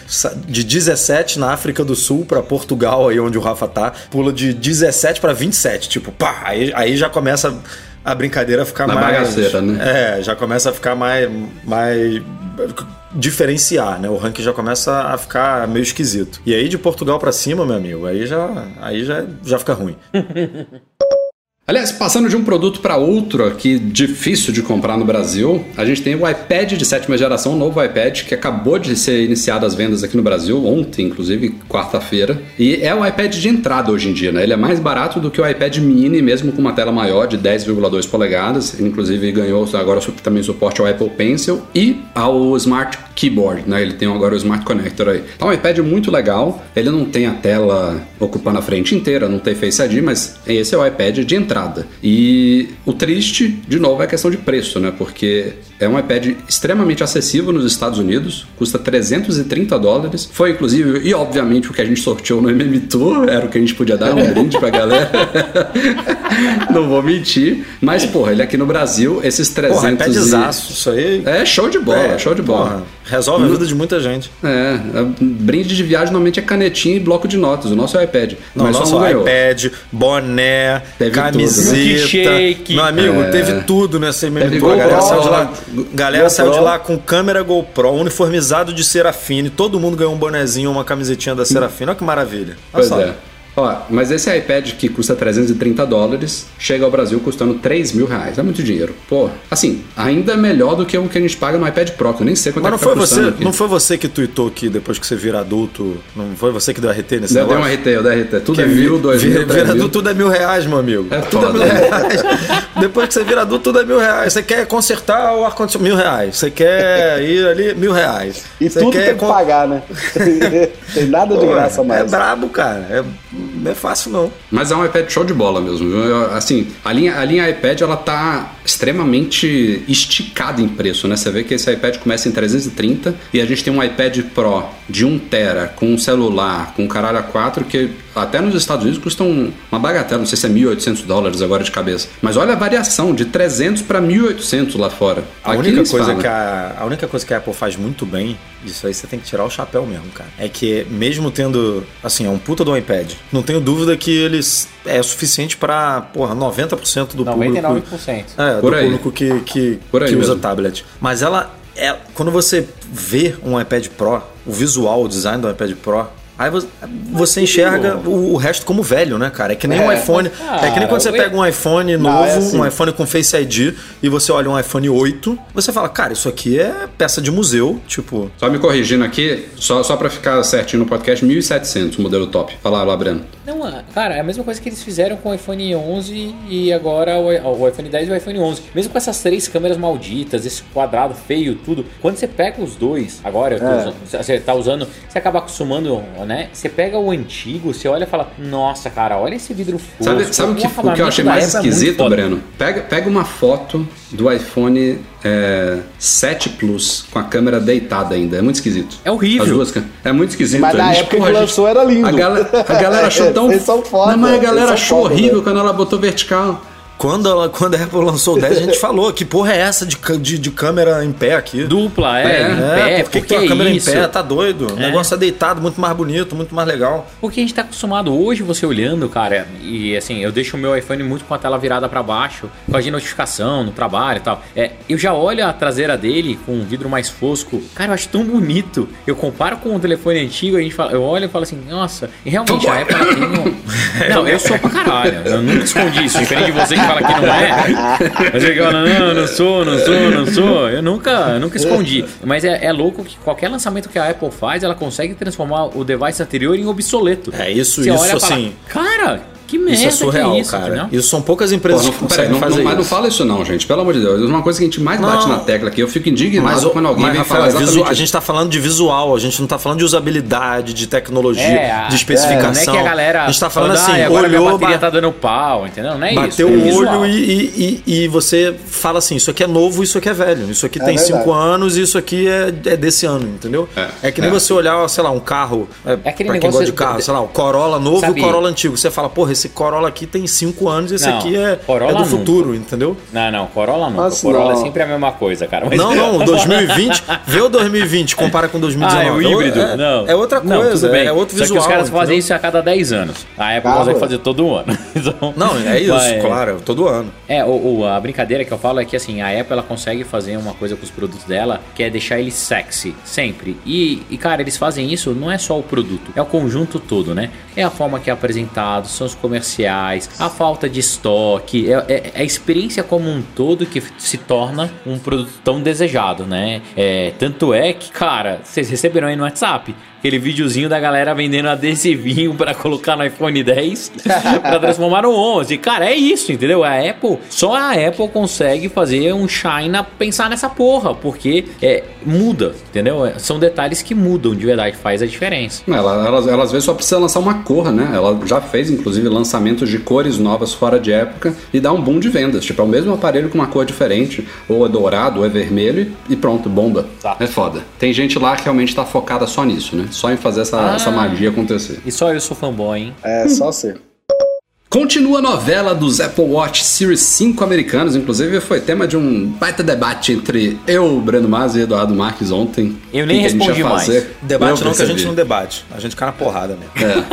de 17 na África do Sul pra Portugal, aí onde o Rafa tá, pula de 17 pra 27, tipo, pá, aí, aí já começa a brincadeira a ficar Na mais... bagaceira, né? É, já começa a ficar mais, mais diferenciar, né? O ranking já começa a ficar meio esquisito. E aí de Portugal pra cima, meu amigo, aí já, aí já, já fica ruim. Aliás, passando de um produto para outro aqui, difícil de comprar no Brasil, a gente tem o iPad de sétima geração, o novo iPad, que acabou de ser iniciado as vendas aqui no Brasil, ontem, inclusive, quarta-feira. E é o iPad de entrada hoje em dia, né? Ele é mais barato do que o iPad mini, mesmo com uma tela maior de 10,2 polegadas. Inclusive, ganhou agora também suporte ao Apple Pencil e ao Smart Keyboard, né? Ele tem agora o Smart Connector aí. Então, é um iPad muito legal. Ele não tem a tela ocupando a frente inteira, não tem Face ID, mas esse é o iPad de entrada. E o triste, de novo, é a questão de preço, né? Porque é um iPad extremamente acessível nos Estados Unidos, custa 330 dólares. Foi, inclusive, e obviamente o que a gente sorteou no MM Tour, era o que a gente podia dar, um brinde pra galera. não vou mentir. Mas, porra, ele aqui no Brasil, esses 300 Porra, e- iPadzaço, isso aí. É show de bola, show de bola. porra, resolve a vida de muita gente. É, é, brinde de viagem normalmente é canetinha e bloco de notas. O nosso é o iPad. Não, mas só nosso não ganhou. iPad, boné, Teve camiseta. Milkshake. Meu amigo, É. teve tudo nessa Teve MMTour. A galera saiu de lá, galera saiu de lá com câmera GoPro, uniformizado de Serafine. Todo mundo ganhou um bonezinho, uma camisetinha da Serafine. Olha que maravilha. Olha Pois só. é. Ó, mas esse iPad que custa 330 dólares chega ao Brasil custando 3 mil reais. É muito dinheiro. Pô, assim, ainda é melhor do que o que a gente paga no iPad Pro, que eu nem sei quanto Mas é não que tá foi, você, aqui. não foi você que tweetou que depois que você vira adulto, não foi você que deu RT nesse Deu, deu negócio? um RT, eu dei RT. Tudo Que é mil, dois vira, mil, vira adulto, tudo é mil reais, meu amigo. É tudo foda, é mil reais. Depois que você vira adulto, tudo é mil reais. Você quer consertar o ar-condicionado, mil reais. Você quer ir ali, mil reais. E você tudo quer tem que pagar, né? tem nada de Pô, graça É mais. brabo, cara. É, não é fácil, não. Mas é um iPad show de bola mesmo. Eu, Assim, a linha, a linha iPad ela tá extremamente esticada em preço, né? Você vê que esse iPad começa em 330 e a gente tem um iPad Pro de 1 tera com um celular, com um caralho a 4 que até nos Estados Unidos custam uma bagatela, não sei se é 1.800 dólares agora de cabeça. Mas olha a variação de 300 para 1.800 lá fora. A Aqui única, coisa que a, a única coisa que a Apple faz muito bem, isso aí você tem que tirar o chapéu mesmo, cara. É que mesmo tendo, assim, é um puta do iPad, não tenho dúvida que eles é suficiente pra, porra, 90% do público. 99%. É, Por do aí. público que, que, Por aí que usa tablet. Mas ela é. Quando você vê um iPad Pro, o visual, o design do iPad Pro. Aí você, enxerga o, resto como velho, né, cara? É que nem um É. iPhone. é que nem quando você Cara, pega um iPhone Não, novo, é assim. um iPhone com Face ID, e você olha um iPhone 8, você fala, cara, isso aqui é peça de museu, tipo. Só me corrigindo aqui, só, só pra ficar certinho no podcast, 1.700 o modelo top. Fala lá, Breno. Não, ah, cara, é a mesma coisa que eles fizeram com o iPhone 11 e agora o, o iPhone 10 e o iPhone 11. Mesmo com essas três câmeras malditas, esse quadrado feio, tudo. Quando você pega os dois, agora, eu tô É. usando- você tá usando, você acaba acostumando, né? Você pega o antigo, você olha e fala, nossa, cara, olha esse vidro fosco. Sabe, sabe o, que, o que eu achei mais é esquisito. Breno? Pega, pega uma foto do iPhone é, 7 Plus com a câmera deitada ainda. É muito esquisito. É horrível. As duas É muito esquisito. Mas na Eles, época porra, que a gente- lançou era lindo. A galera, a galera achou tão. Não, mas a galera achou foda, horrível né? quando ela botou vertical. Quando, ela, quando a Apple lançou o 10, a gente falou que porra é essa de, de, de câmera em pé aqui? Dupla, é, É, em É, pé, por que, que porque tem uma câmera isso? em pé? Tá doido. O É. negócio é deitado, muito mais bonito, muito mais legal. Porque a gente tá acostumado hoje, você olhando, cara, e assim, eu deixo o meu iPhone muito com a tela virada pra baixo, com a de notificação no trabalho e tal. É, eu já olho a traseira dele com um vidro mais fosco. Cara, eu acho tão bonito. Eu comparo com o telefone antigo, a gente fala, eu olho e falo assim, nossa, e realmente a Apple tem um... Não, eu sou pra caralho. Eu nunca escondi isso. Diferente de você que fala que não é. Você fala, não, não sou, não sou, não sou. Eu nunca, eu nunca escondi. Mas é, é louco que qualquer lançamento que a Apple faz, ela consegue transformar o device anterior em obsoleto. É, isso, Você isso olha e fala, assim. cara, que merda Isso é surreal, que é isso, cara. entendeu? Isso são poucas Pô, empresas não, que peraí, conseguem não, não- fazer mas não fala isso não, gente. Pelo amor de Deus. Uma coisa que a gente mais bate Não. na tecla aqui, eu fico indignado Mas, quando alguém mas vem Rafael, falar é exatamente visu- a gente tá falando de visual, a gente não tá falando de usabilidade, de tecnologia, É, de especificação. Não é que a galera. a gente tá falando falando, assim, "Ai, agora minha olhou, bateria ba- tá dando pau, entendeu? Não é isso. bateu é o visual. olho e, e, e- e você fala assim: isso aqui é novo, isso aqui é velho. Isso aqui É tem verdade. cinco anos e isso aqui é, é desse ano, entendeu? É, É, que nem é. você olhar, sei lá, um carro. É, É aquele pra quem negócio gosta de carro, sei lá, o Corolla novo e o Corolla antigo. Você fala, porra, esse Corolla aqui tem cinco anos e esse Não, aqui é, Corolla é do nunca. futuro, entendeu? Não, não, Corolla não. Nossa, Corolla não. é sempre a mesma coisa, cara. Mas- Não, não, o 2020, vê o 2020, compara com 2019. Ah, é o híbrido? É, não. é outra Não, coisa, bem. é outro Só visual. que os caras fazem entendeu? isso a cada 10 anos. A Apple Ah, consegue fazer todo ano. Então, Não, é isso, mas- claro, todo ano. É, o, o- a brincadeira que eu falo é que assim, a Apple ela consegue fazer uma coisa com os produtos dela que é deixar ele sexy, sempre. E, e, cara, eles fazem isso, não é só o produto, é o conjunto todo, né? É a forma que é apresentado, são os comerciais, a falta de estoque, é, é- é a experiência como um todo que se torna um produto tão desejado, né? É, tanto é que, cara, vocês receberam aí no WhatsApp aquele videozinho da galera vendendo adesivinho pra colocar no iPhone 10 pra transformar no 11. Cara, é isso, entendeu? A Apple, só a Apple consegue fazer um China pensar nessa porra, porque é, muda, entendeu? É, São detalhes que mudam de verdade, faz a diferença. Ela, ela, ela às vezes só precisa lançar uma cor, né? Ela já fez, inclusive, lançamentos de cores novas fora de época e dá um boom de vendas. Tipo, é o mesmo aparelho com uma cor diferente, ou é dourado, ou é vermelho, e, e pronto, bomba. Tá. É foda. Tem gente lá que realmente tá focada só nisso, né? Só em fazer essa, Ah. essa magia acontecer. E só eu sou fanboy, hein? É, só ser. Continua a novela dos Apple Watch Series 5 americanos, inclusive foi tema de um baita debate entre eu, Breno Mas e Eduardo Marques ontem. Eu nem O que que a gente respondi mais. Debate Eu não, que a gente não debate. A gente cai na porrada mesmo.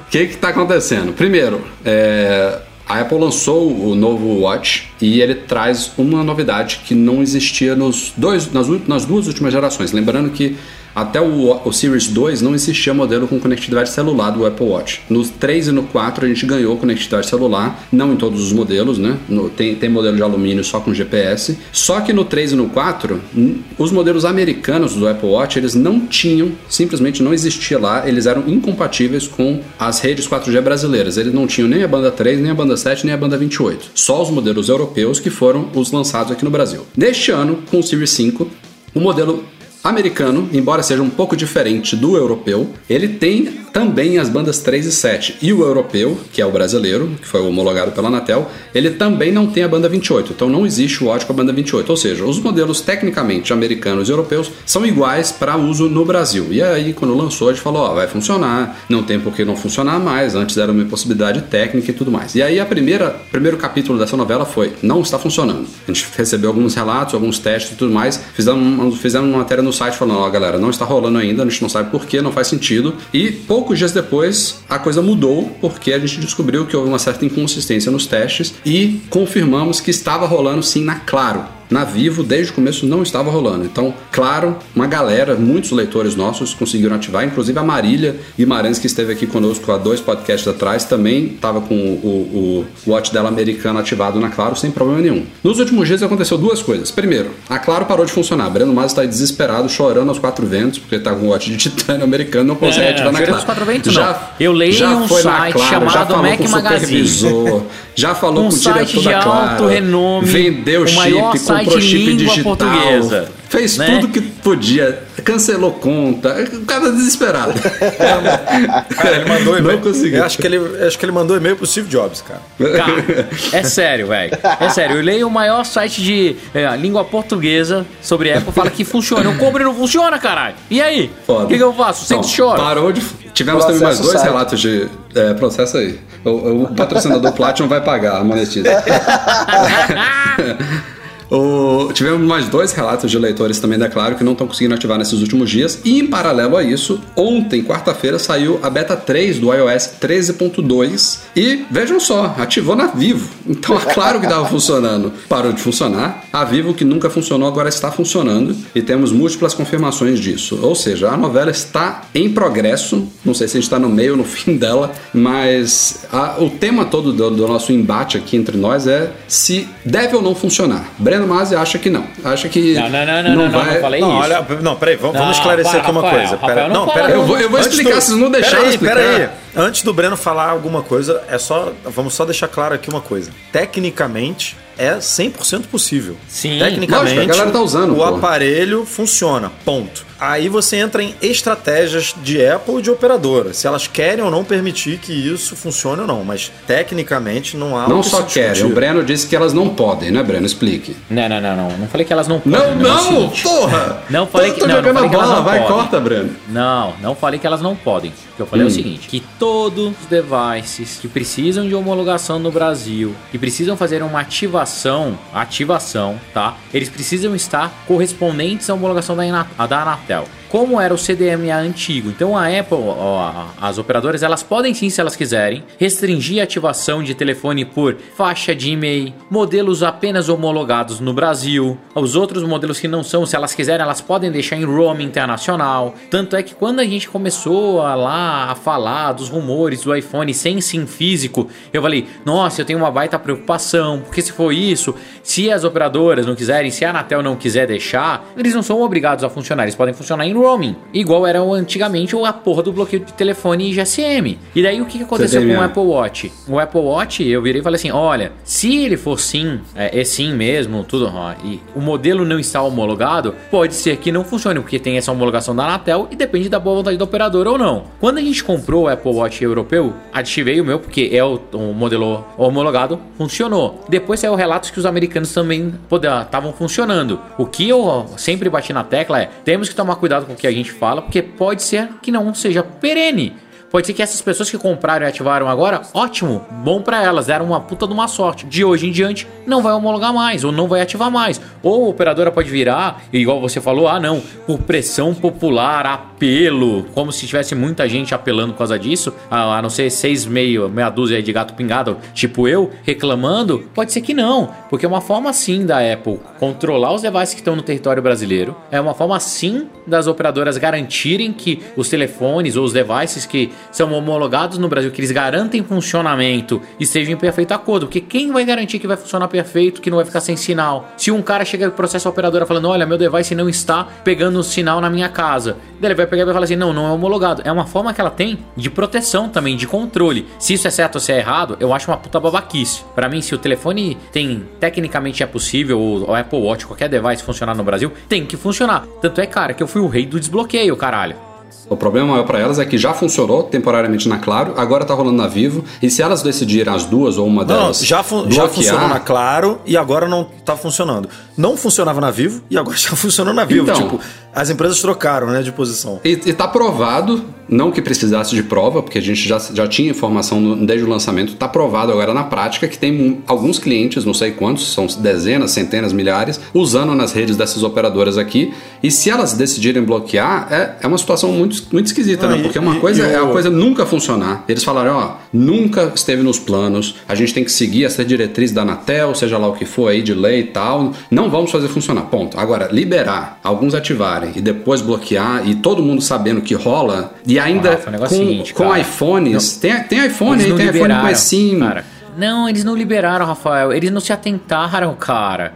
O que que tá acontecendo? Primeiro, é, a Apple lançou o novo Watch e ele traz uma novidade que não existia nos dois, nas, nas duas últimas gerações. Lembrando que até o, o Series 2 não existia modelo com conectividade celular do Apple Watch. No 3 e no 4 a gente ganhou conectividade celular, não em todos os modelos, né? No- tem, tem modelo de alumínio só com GPS. Só que no 3 e no 4, n- os modelos americanos do Apple Watch, eles não tinham, simplesmente não existia lá, eles eram incompatíveis com as redes 4G brasileiras. Eles não tinham nem a banda 3, nem a banda 7, nem a banda 28. Só os modelos europeus que foram os lançados aqui no Brasil. Neste ano, com o Series 5, o modelo americano, embora seja um pouco diferente do europeu, ele tem também as bandas 3 e 7. E o europeu, que é o brasileiro, que foi homologado pela Anatel, ele também não tem a banda 28. Então não existe o Watch com a banda 28. Ou seja, os modelos tecnicamente americanos e europeus são iguais para uso no Brasil. E aí, quando lançou, a gente falou: ó, vai funcionar, não tem por que não funcionar mais. Antes era uma impossibilidade técnica e tudo mais. E aí, a primeira primeiro capítulo dessa novela foi: não está funcionando. A gente recebeu alguns relatos, alguns testes e tudo mais. Fizemos, fizemos uma matéria no site falando: ó, galera, não está rolando ainda, a gente não sabe por que, não faz sentido. E poucos dias depois, a coisa mudou porque a gente descobriu que houve uma certa inconsistência nos testes e confirmamos que estava rolando sim na Claro. Na Vivo, desde o começo, não estava rolando. Então, claro, uma galera, muitos leitores nossos conseguiram ativar, inclusive a Marília Guimarães, que esteve aqui conosco há dois podcasts atrás, também estava com o, o, o watch dela americano ativado na Claro sem problema nenhum. Nos últimos dias aconteceu duas coisas. Primeiro, a Claro parou de funcionar. Breno Mas está desesperado, chorando aos quatro ventos, porque está com um watch de titânio americano, não consegue É, ativar na Claro. aos quatro ventos, não. Eu leio já um foi na site Claro, já chamado falou Mac com o Magazine. supervisor, já falou Um com o diretor da Claro, alto renome, vendeu o chip, comprou de chip digital, portuguesa, fez né? tudo que podia, cancelou conta, o cara desesperado. Cara, ele mandou Não e-mail. conseguiu. Eu acho que ele, acho que ele mandou e-mail pro Steve Jobs, cara. Cara, é sério, velho. É sério. Eu leio o maior site de é, língua portuguesa sobre Apple, fala que funciona. Eu compro e não funciona, caralho. E aí? O que, que eu faço? Sempre Então, choro. Parou de, tivemos também mais dois site. relatos de. É, processo aí. O, o patrocinador Platinum vai pagar a monetiza. Tivemos mais dois relatos de leitores também da Claro que não estão conseguindo ativar nesses últimos dias. E em paralelo a isso, ontem, quarta-feira, saiu a beta 3 do iOS 13.2 e vejam só, ativou na Vivo. Então, é claro que estava funcionando, parou de funcionar. A Vivo, que nunca funcionou, agora está funcionando e temos múltiplas confirmações disso. Ou seja, a novela está em progresso. Não sei se a gente está no meio ou no fim dela, mas a- o tema todo do, do nosso embate aqui entre nós é se deve ou não funcionar. Breno Masi acha que não. Acha que Não, não, não, não, não, não, vai. não falei Não, isso. olha, não, peraí, vamos, Não, esclarecer para, aqui uma Rafael, coisa. Rafael, Pera, não não, fala, pera, Eu vou, eu vou explicar, do- vocês não deixaram Peraí, explicar. peraí. Antes do Breno falar alguma coisa, é só. Vamos só deixar claro aqui uma coisa. Tecnicamente, é 100% possível. Sim. Tecnicamente, Lógico, a galera tá usando, o pô. aparelho funciona. Ponto. Aí você entra em estratégias de Apple e de operadora. Se elas querem ou não permitir que isso funcione ou não. Mas tecnicamente não há Não que só querem, o Breno disse que elas não podem, né, Breno? Explique. Não, não, não, não. Não falei que elas não podem. Não, é o não, seguinte. porra! Não falei que- não, não falei que elas bola, não vai, podem. corta, Breno. Não, não falei que elas não podem. Que eu falei é o seguinte: que todos os devices que precisam de homologação no Brasil, que precisam fazer uma ativação, ativação, tá? Eles precisam estar correspondentes à homologação da, Ina- da Anatel. Como era o CDMA antigo, então a Apple, ó, as operadoras, elas podem sim, se elas quiserem, restringir a ativação de telefone por faixa de e-mail, modelos apenas homologados no Brasil, os outros modelos que não são, se elas quiserem, elas podem deixar em roaming internacional. Tanto é que quando a gente começou a lá a falar dos rumores do iPhone sem SIM físico, eu falei, nossa, eu tenho uma baita preocupação, porque se for isso, se as operadoras não quiserem, se a Anatel não quiser deixar, eles não são obrigados a funcionar, eles podem funcionar em roaming, igual era o- antigamente a porra do bloqueio de telefone e GSM. E daí o que, que aconteceu com o. Apple Watch? O Apple Watch, eu virei e falei assim: olha, se ele for sim, é, é sim mesmo, tudo, ó, e o modelo não está homologado, pode ser que não funcione, porque tem essa homologação da Anatel e depende da boa vontade da operadora ou não. Quando a gente comprou o Apple Watch europeu, ativei o meu, porque é o, o modelo homologado, funcionou. Depois saiu relatos que os americanos também estavam funcionando. O que eu sempre bati na tecla é: temos que tomar cuidado com o que a gente fala, porque pode ser que não seja perene. Pode ser que essas pessoas que compraram e ativaram agora, ótimo, bom pra elas, deram uma puta de uma sorte. De hoje em diante, não vai homologar mais, ou não vai ativar mais. Ou a operadora pode virar, igual você falou, ah não, por pressão popular, apelo, como se tivesse muita gente apelando por causa disso, a, não ser seis, meio, meia dúzia de gato pingado, tipo eu, reclamando, pode ser que não, porque é uma forma sim da Apple controlar os devices que estão no território brasileiro, é uma forma sim das operadoras garantirem que os telefones ou os devices que são homologados no Brasil, que eles garantem funcionamento, estejam em perfeito acordo, porque quem vai garantir que vai funcionar perfeito, que não vai ficar sem sinal? Se um cara chega e processa a operadora falando, olha, meu device não está pegando o sinal na minha casa, daí ele vai pegar e vai falar assim, não, não é homologado. É uma forma que ela tem de proteção também, de controle. Se isso é certo ou se é errado, eu acho uma puta babaquice. Pra mim, se o telefone tem, tecnicamente é possível, ou o Apple Watch, qualquer device funcionar no Brasil, tem que funcionar. Tanto é, cara, que eu fui o rei do desbloqueio, caralho. O problema maior para elas é que já funcionou temporariamente na Claro, agora tá rolando na Vivo, e se elas decidirem as duas ou uma Não, delas já, fun- já bloquear, funcionou na Claro e agora não tá funcionando. Não funcionava na Vivo e agora já funcionou na Vivo. Então. tipo, as empresas trocaram, né, de posição. E, e tá provado, não que precisasse de prova, porque a gente já, já tinha informação no- desde o lançamento, tá provado agora na prática que tem alguns clientes, não sei quantos, são dezenas, centenas, milhares, usando nas redes dessas operadoras aqui. E se elas decidirem bloquear, é, é uma situação muito, muito esquisita, Não, né? e- Porque uma e- coisa e é uma coisa nunca funcionar. Eles falaram, ó, nunca esteve nos planos, a gente tem que seguir essa diretriz da Anatel, seja lá o que for aí de lei e tal, não vamos fazer funcionar, ponto. Agora, liberar, alguns ativarem e depois bloquear e todo mundo sabendo que rola, e ainda Rafa, negócio é com, seguinte, com iPhones, tem, tem iPhone aí, não tem iPhone com liberaram, sim. cara. Não, eles não liberaram, Rafael. Eles não se atentaram, cara.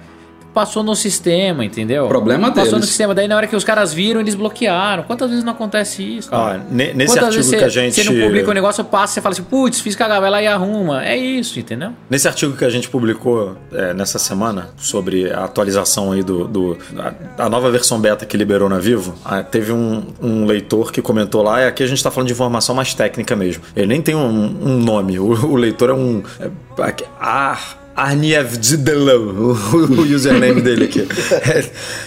Passou no sistema, entendeu? Problema Passou deles. no sistema. Daí na hora que os caras viram, eles bloquearam. Quantas vezes não acontece isso? Ah, ne- nesse Quantas artigo vezes que a gente- Você não publica o negócio, passa, você fala assim, putz, fiz cagar, vai lá e arruma. É isso, entendeu? Nesse artigo que a gente publicou é, nessa semana sobre a atualização aí do, do- a, a nova versão beta que liberou na Vivo, ah, teve um, um leitor que comentou lá, e aqui a gente está falando de informação mais técnica mesmo. Ele nem tem um, um nome, o, o leitor é um é, Arnievdidelo, o, o username dele aqui.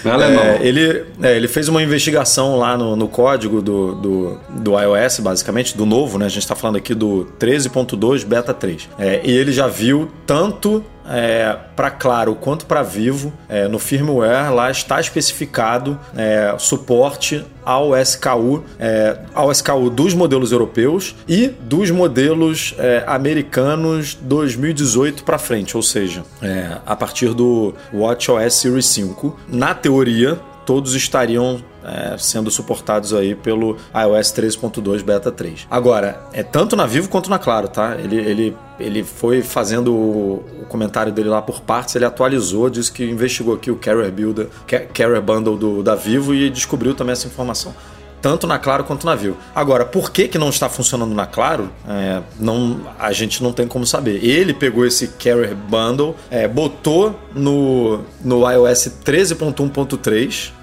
É alemão. É, ele, é, ele fez uma investigação lá no, no código do, do, do iOS, basicamente, do novo, né? A gente está falando aqui do 13.2 Beta 3. É, e ele já viu tanto é, para Claro quanto para Vivo, é, no firmware lá está especificado é, suporte ao SKU, é, ao SKU dos modelos europeus e dos modelos é, americanos 2018 para frente, ou seja, é, a partir do WatchOS Series 5. Na teoria, todos estariam é, sendo suportados aí pelo iOS 13.2 Beta 3. Agora, é tanto na Vivo quanto na Claro, tá? Ele, ele, ele foi fazendo o, comentário dele lá por partes, ele atualizou, disse que investigou aqui o Carrier Builder, Ca- Carrier Bundle do, da Vivo e descobriu também essa informação. Tanto na Claro quanto na Vivo. Agora, por que, que não está funcionando na Claro? É, não, a gente não tem como saber. Ele pegou esse Carrier Bundle, é, botou no, no iOS 13.1.3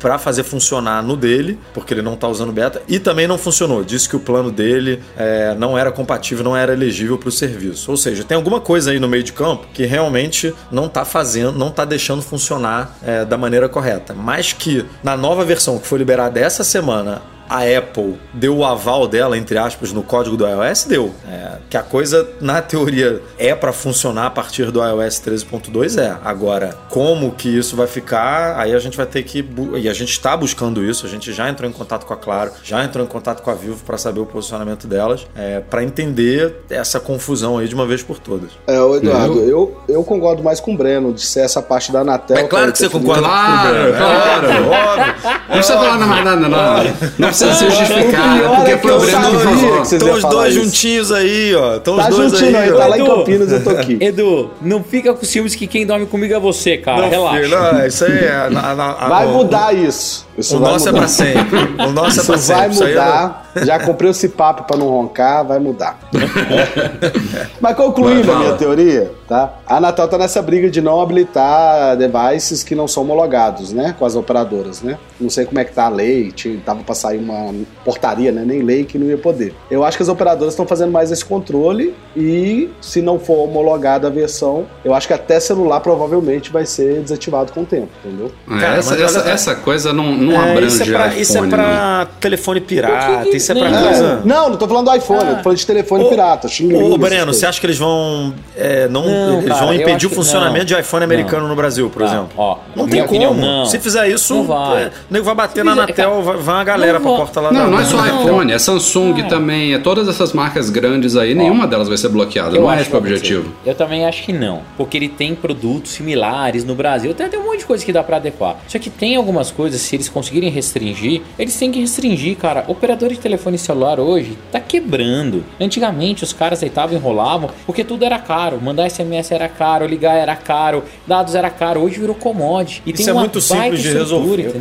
para fazer funcionar no dele, porque ele não está usando beta, e também não funcionou. Disse que o plano dele é, não era compatível, não era elegível para o serviço. Ou seja, tem alguma coisa aí no meio de campo que realmente não está fazendo, não está deixando funcionar é, da maneira correta. Mas que na nova versão que foi liberada essa semana a Apple deu o aval dela, entre aspas, no código do iOS, deu. É, que a coisa, na teoria, é para funcionar a partir do iOS 13.2, é. Agora, como que isso vai ficar, aí a gente vai ter que. E a gente está buscando isso, a gente já entrou em contato com a Claro, já entrou em contato com a Vivo para saber o posicionamento delas, é, para entender essa confusão aí de uma vez por todas. É, ô Eduardo, eu, eu concordo mais com o Breno de ser essa parte da Anatel. É claro que você concorda Claro, com o Bruno. claro. É, óbvio. Não precisa falar mais nada, não. Não precisa se O justificar. pior Porque é que foi eu o Breno que sabia falou. que vocês Estão os dois isso. juntinhos aí, ó. Estão os Tá dois juntinho, aí, ó. tá lá em. Campinas, eu tô aqui. Edu, não fica com ciúmes que quem dorme comigo é você, cara. Não, Relaxa. filho, não, isso aí é. na- na- a- Vai o- mudar isso. Isso O vai nosso é mudar. pra sempre. O nosso é pra sempre. vai é- mudar. Já comprei o CPAP pra não roncar, vai mudar. Mas concluindo a minha teoria, tá? A Anatel tá nessa briga de não habilitar devices que não são homologados, né? Com as operadoras, né? Não sei como é que tá a lei, tinha- tava pra sair uma portaria, né? Nem lei que não ia poder. Eu acho que as operadoras estão fazendo mais esse controle e se não for homologada a versão, eu acho que até celular provavelmente vai ser desativado com o tempo, entendeu? É, Cara, essa, mas essa, olha- essa coisa não, não É, abrange isso é pra, iPhone, isso é não. pra telefone pirata, isso é pra Não. coisa. Não, não tô falando do iPhone, eu tô falando de telefone Ô, pirata. Ô, essas Breno, você acha que eles vão. é, não, Não, eles cara, vão impedir o que funcionamento não. de iPhone americano no Brasil, por Não, exemplo? ó, não tem como. opinião, não. Se fizer isso, Não vai. é, o nego vai bater Se na fizer- Anatel, cara, vai, vai uma galera não pra porta lá Não, da- não é só iPhone, é Samsung também, é todas essas marcas grandes aí, nenhuma delas vai ser bloqueada. Eu Não é acho esse o objetivo. Eu também acho que não. Porque ele tem produtos similares no Brasil. Tem até um monte de coisa que dá pra adequar. Só que tem algumas coisas, se eles conseguirem restringir, eles têm que restringir, cara. Operador de telefone celular hoje tá quebrando. Antigamente os caras deitavam e enrolavam porque tudo era caro. Mandar SMS era caro, ligar era caro, dados era caro. Hoje virou commodity. E Isso tem é uma muito simples de resolver.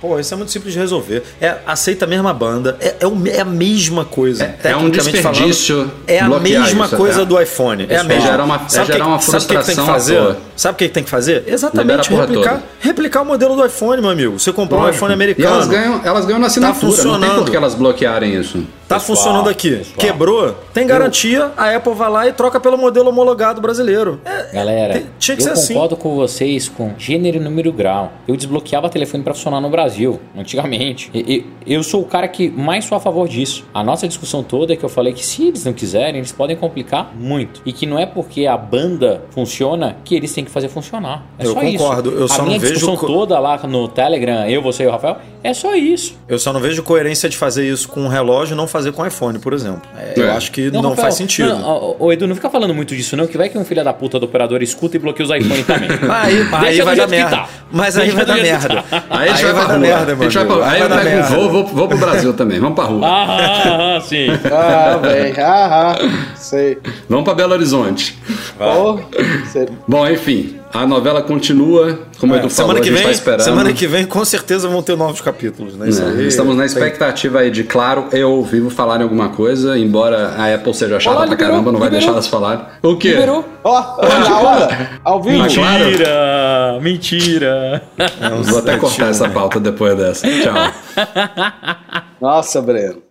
Pô, isso é muito simples de resolver. É, aceita a mesma banda. É, é, o- é a mesma coisa. É- é um tecnicamente falando. desperdício É a mesma isso, coisa é. do iPhone. É a mesma. gera uma- sabe gera que- uma sabe o que que tem que frustração fazer? Sabe o que que tem que fazer? Exatamente. Replicar, toda. replicar o modelo do iPhone, meu amigo. Você comprou um Lógico. iPhone E americano. elas ganham, elas ganham na assinatura, não tem funcionando. por que elas bloquearem isso. Tá Pessoal, funcionando aqui. pessoal. Quebrou, tem garantia, a Apple vai lá e troca pelo modelo homologado brasileiro. É, Galera, tem- tinha que eu ser assim. concordo com vocês com gênero e número grau. Eu desbloqueava telefone pra funcionar no Brasil, antigamente. E- e- eu sou o cara que mais sou a favor disso. A nossa discussão toda é que eu falei que se eles não quiserem, eles podem complicar muito. E que não é porque a banda funciona que eles têm que fazer funcionar. É Eu só concordo, isso. eu só a minha não vejo discussão co- toda lá no Telegram, eu, você e o Rafael, é só isso. Eu só não vejo coerência de fazer isso com um relógio não fazer com iPhone, por exemplo. É, Eu É. acho que não, Rafael, faz sentido. não, ó, Edu, não fica falando muito disso, não, que vai que um filho da puta do operador escuta e bloqueia os iPhone também. Aí, aí vai dar merda. tá. Mas aí vai dar merda. Aí a gente vai, dar rua. merda, amigo. Aí Vai eu pego um voo, vou, vou pro Brasil também. Vamos pra rua. Ah, ah, ah, sim. Ah, velho, ah, ah, sei. Vamos pra Belo Horizonte. Bom, enfim, a novela continua, como o Edu falou, semana a que gente vem, tá esperando. semana que vem com certeza vão ter novos capítulos, né? Isso É, aí- Estamos na expectativa aí de, claro, eu ou Vivo falarem alguma coisa, embora a Apple seja chata Olá, pra liberou, caramba, não vai liberou. deixar elas falarem. O quê? Liberou. Ó, na hora, ao vivo. Mas claro. Mentira, mentira. Vou até cortar essa pauta depois dessa. Tchau. Nossa, Breno.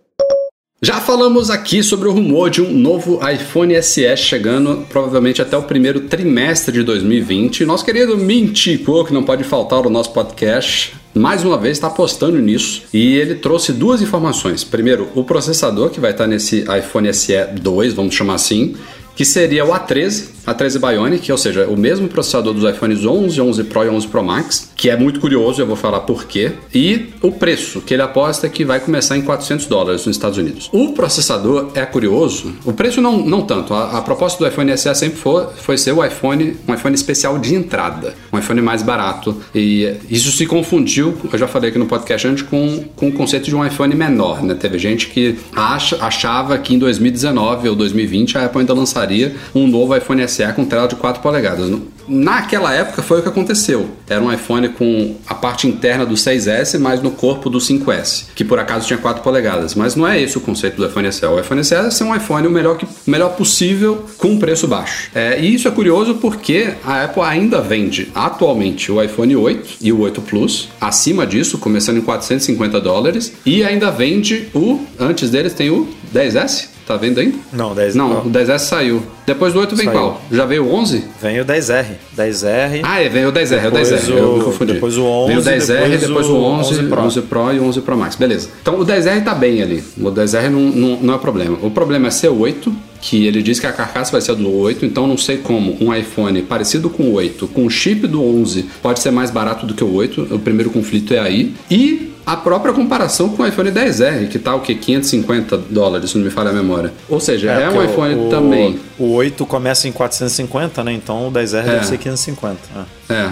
Já falamos aqui sobre o rumor de um novo iPhone SE chegando provavelmente até o primeiro trimestre de 2020. Nosso querido Mintico, que não pode faltar no nosso podcast, mais uma vez está apostando nisso e ele trouxe duas informações. Primeiro, o processador que vai estar nesse iPhone SE 2, vamos chamar assim, que seria o A13, A13 Bionic, ou seja, o mesmo processador dos iPhones 11, 11 Pro e 11 Pro Max, que é muito curioso, eu vou falar por quê, e o preço, que ele aposta que vai começar em 400 dólares nos Estados Unidos. O processador é curioso, o preço não, não tanto, a, a proposta do iPhone SE sempre foi, foi ser o iPhone, um iPhone especial de entrada, um iPhone mais barato, e isso se confundiu, eu já falei aqui no podcast antes, com, com o conceito de um iPhone menor, né? Teve gente que acha, achava que em 2019 ou 2020 a Apple ainda lançaria um novo iPhone SE com tela de 4 polegadas. Naquela época foi o que aconteceu. Era um iPhone com a parte interna do 6S, mas no corpo do 5S, que por acaso tinha 4 polegadas. Mas não é esse o conceito do iPhone SE. O iPhone SE é ser um iPhone o melhor, que, melhor possível com um preço baixo. É, e isso é curioso porque a Apple ainda vende atualmente o iPhone 8 e o 8 Plus, acima disso, começando em 450 dólares, e ainda vende o, antes deles tem o 10S, Tá vendo aí? Não, 10 Não, o 10S saiu. Depois do 8 vem Saiu. qual? Já veio o 11? Vem o 10R. 10R. Ah, é, veio o 10R, é o Depois 10R. o- eu me confundi. depois o 11, Veio o 10R, depois, depois o o 11, 11 Pro. 11 Pro e 11 Pro Max. Beleza. Então o 10R tá bem ali. O 10R não, não, não é problema. O problema é ser 8, que ele diz que a carcaça vai ser do 8, então não sei como um iPhone parecido com o 8, com o chip do 11, pode ser mais barato do que o 8. O primeiro conflito é aí. E a própria comparação com o iPhone 10R, que tá o que? 550 dólares, se não me falha a memória. Ou seja, é, um porque iPhone o, também. O 8 começa em 450, né? Então o 10R É. deve ser 550. é. É.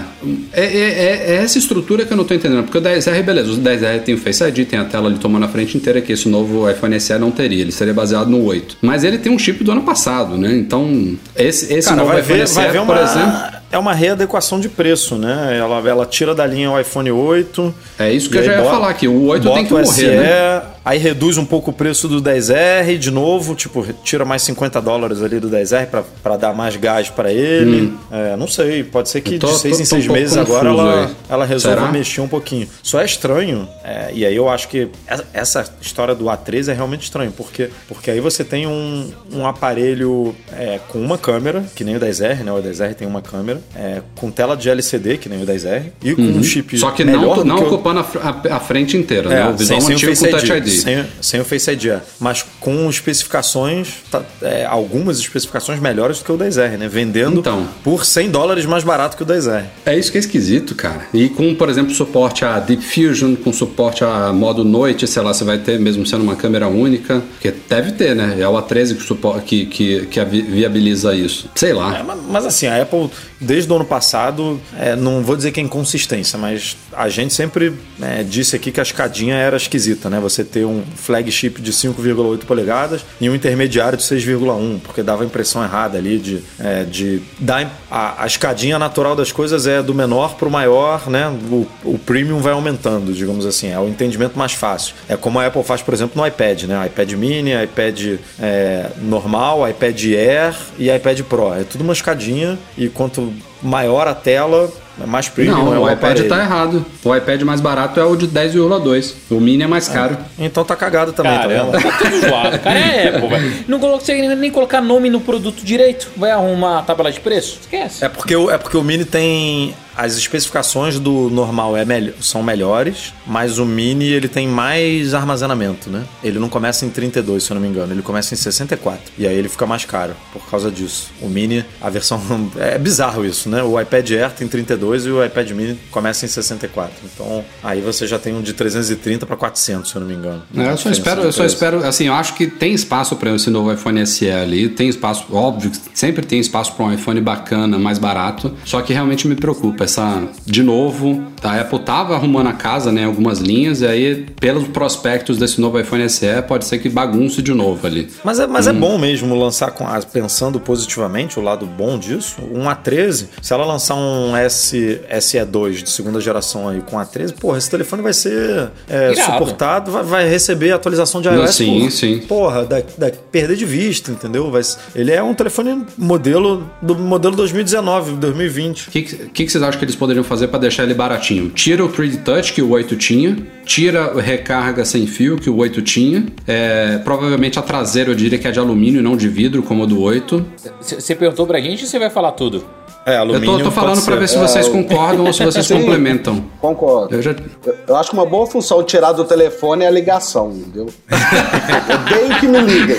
É, é, é- é essa estrutura que eu não tô entendendo. Porque o 10R, beleza, o 10R tem o Face ID, tem a tela ali tomando a frente inteira, que esse novo iPhone SE não teria. Ele seria baseado no 8. Mas ele tem um chip do ano passado, né? Então, esse, esse Cara, novo iPhone ver, SE, por uma, exemplo. É uma readequação de preço, né? Ela, ela tira da linha o iPhone 8. É isso que eu já ia bota- falar aqui. O 8 tem que morrer, SE, né? Aí reduz um pouco o preço do 10R de novo, tipo, tira mais 50 dólares ali do 10R pra- pra dar mais gás pra ele. É, não sei, pode ser que Hum. Eu tô- de seis em seis um meses agora ela, aí. ela resolva Será? mexer um pouquinho. Só é estranho, é, e aí eu acho que essa- essa história do A13 é realmente estranho, porque, porque aí você tem um, um aparelho é, com uma câmera, que nem o 10R, né? O 10R tem uma câmera, é, com tela de LCD, que nem o 10R, e com um chip Uhum. Só que não, não o- ocupando a, fr- a- frente inteira, é, né? O visual sem, sem o antigo com Touch ID. Sem, sem o Face ID, é. Mas com especificações, tá, é, algumas especificações melhores do que o 10R, né? Vendendo Então. por 100 dólares mais barato que o 10R. É isso que é esquisito, cara. E com, por exemplo, suporte a Deep Fusion, com suporte a modo noite, sei lá, você vai ter mesmo sendo uma câmera única, que deve ter, né? É o A13 que, que, que, que viabiliza isso. Sei lá. É, ma- mas assim, a Apple, desde o ano passado, é, não vou dizer que é inconsistência, mas a gente sempre é, disse aqui que a escadinha era esquisita, né? Você ter um flagship de 5,8 polegadas e um intermediário de 6,1, porque dava a impressão errada ali de, é, de dar a, a escadinha natural das coisas é do menor para o maior, né? O, o premium vai aumentando, digamos assim, é o entendimento mais fácil. É como a Apple faz, por exemplo, no iPad, né? iPad mini, iPad é, normal, iPad Air e iPad Pro. É tudo uma escadinha e quanto maior a tela, mais premium Não, é o o iPad aparelho. tá errado. O iPad mais barato é o de 10,2. O mini é mais caro. Então tá cagado também, tá Caramba, vendo? tá tudo zoado. Cara, é Apple, velho. Não consegue nem colocar nome no produto direito. Vai arrumar a tabela de preço? Esquece. É porque, o, é porque o Mini tem. As especificações do normal é mel- são melhores, mas o Mini ele tem mais armazenamento, né? Ele não começa em 32, se eu não me engano, ele começa em 64. E aí ele fica mais caro por causa disso. O Mini, a versão. É bizarro isso, né? O iPad Air tem 32 e o iPad Mini começa em 64. Então aí você já tem um de 330 para 400, se eu não me engano. É, eu só espero, eu só espero, assim, eu acho que tem espaço para esse novo iPhone SE ali, tem espaço, óbvio, que sempre tem espaço para um iPhone bacana, mais barato, só que realmente me preocupa essa, de novo, a Apple tava arrumando a casa, né, algumas linhas, e aí, pelos prospectos desse novo iPhone SE, pode ser que bagunce de novo ali. Mas, é, mas Hum. é bom mesmo lançar, com a- pensando positivamente, o lado bom disso. Um A13, se ela lançar um S, SE2 de segunda geração aí com A13, porra, esse telefone vai ser é, suportado, vai, vai receber atualização de iOS. Sim, por- sim. Porra, da, da- perder de vista, entendeu? Vai, ele é um telefone modelo do modelo 2019, 2020. O que, que, que vocês acham acho que eles poderiam fazer para deixar ele baratinho? Tira o 3D Touch, que o 8 tinha, tira o recarga sem fio, que o 8 tinha. É, provavelmente a traseira eu diria que é de alumínio e não de vidro, como o do 8. Você perguntou pra gente ou você vai falar tudo? É, Eu alumínio. tô, tô falando para ver se vocês concordam ou se vocês Sim. complementam. Concordo. Eu já, Eu- Eu acho que uma boa função tirar do telefone é a ligação, entendeu? Odeio que me liguem.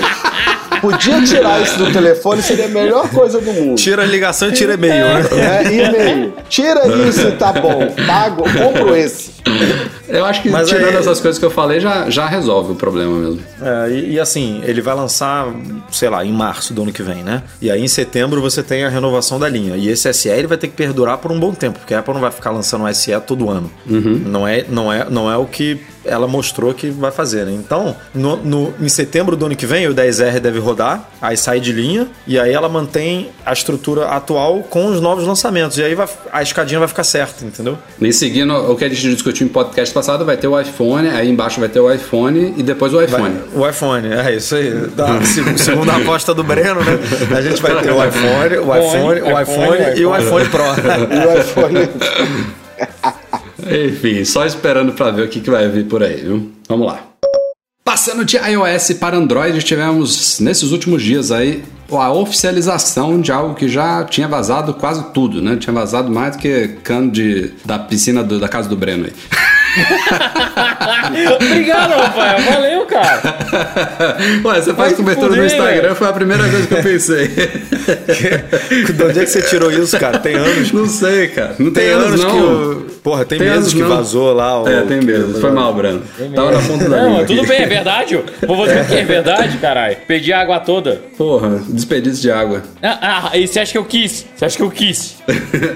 Podia tirar isso do telefone, seria a melhor coisa do mundo. Tira a ligação e tira e-mail, né? É, e-mail. Tira isso e tá bom. Pago, compro esse. Eu acho que Mas tirando essas coisas que eu falei já, já resolve o problema mesmo. É, e, e assim, ele vai lançar, sei lá, em março do ano que vem, né? E aí em setembro você tem a renovação da linha. E esse SE ele vai ter que perdurar por um bom tempo, porque a Apple não vai ficar lançando um SE todo ano. Não, é, não, é, não é o que ela mostrou que vai fazer, né? Então, no, no- em setembro do ano que vem, o 10R deve rodar, aí sai de linha, e aí ela mantém a estrutura atual com os novos lançamentos. E aí vai- a escadinha vai ficar certa, entendeu? E seguindo o que a gente discutiu em podcast passado, vai ter o iPhone, aí embaixo vai ter o iPhone e depois o Vai- iPhone. o iPhone, é isso aí. Da, se- segundo a aposta do Breno, né? A gente vai ter o iPhone, o iPhone, o iPhone e o iPhone Pro. E o iPhone. Enfim, só esperando pra ver o que, que vai vir por aí, viu? Vamos lá. Passando de iOS para Android, tivemos nesses últimos dias aí a oficialização de algo que já tinha vazado quase tudo, né? Tinha vazado mais do que cano de, da piscina do- da casa do Breno aí. Obrigado, Rafael. Valeu, cara. Ué, você faz cobertura no Instagram, foi a primeira coisa que eu pensei. De onde é que você tirou isso, cara? Tem anos. não sei, cara. Não tem, Tem anos não. que o. Porra, tem, Tem meses que não. vazou lá. o- É, tem mesmo. Foi mal, Breno. Tava na ponta da Não, língua tudo bem, é verdade. Vou fazer o que é verdade, caralho. Perdi a água toda. Porra, desperdício de água. Ah, ah, e você acha que eu quis? Você acha que eu quis?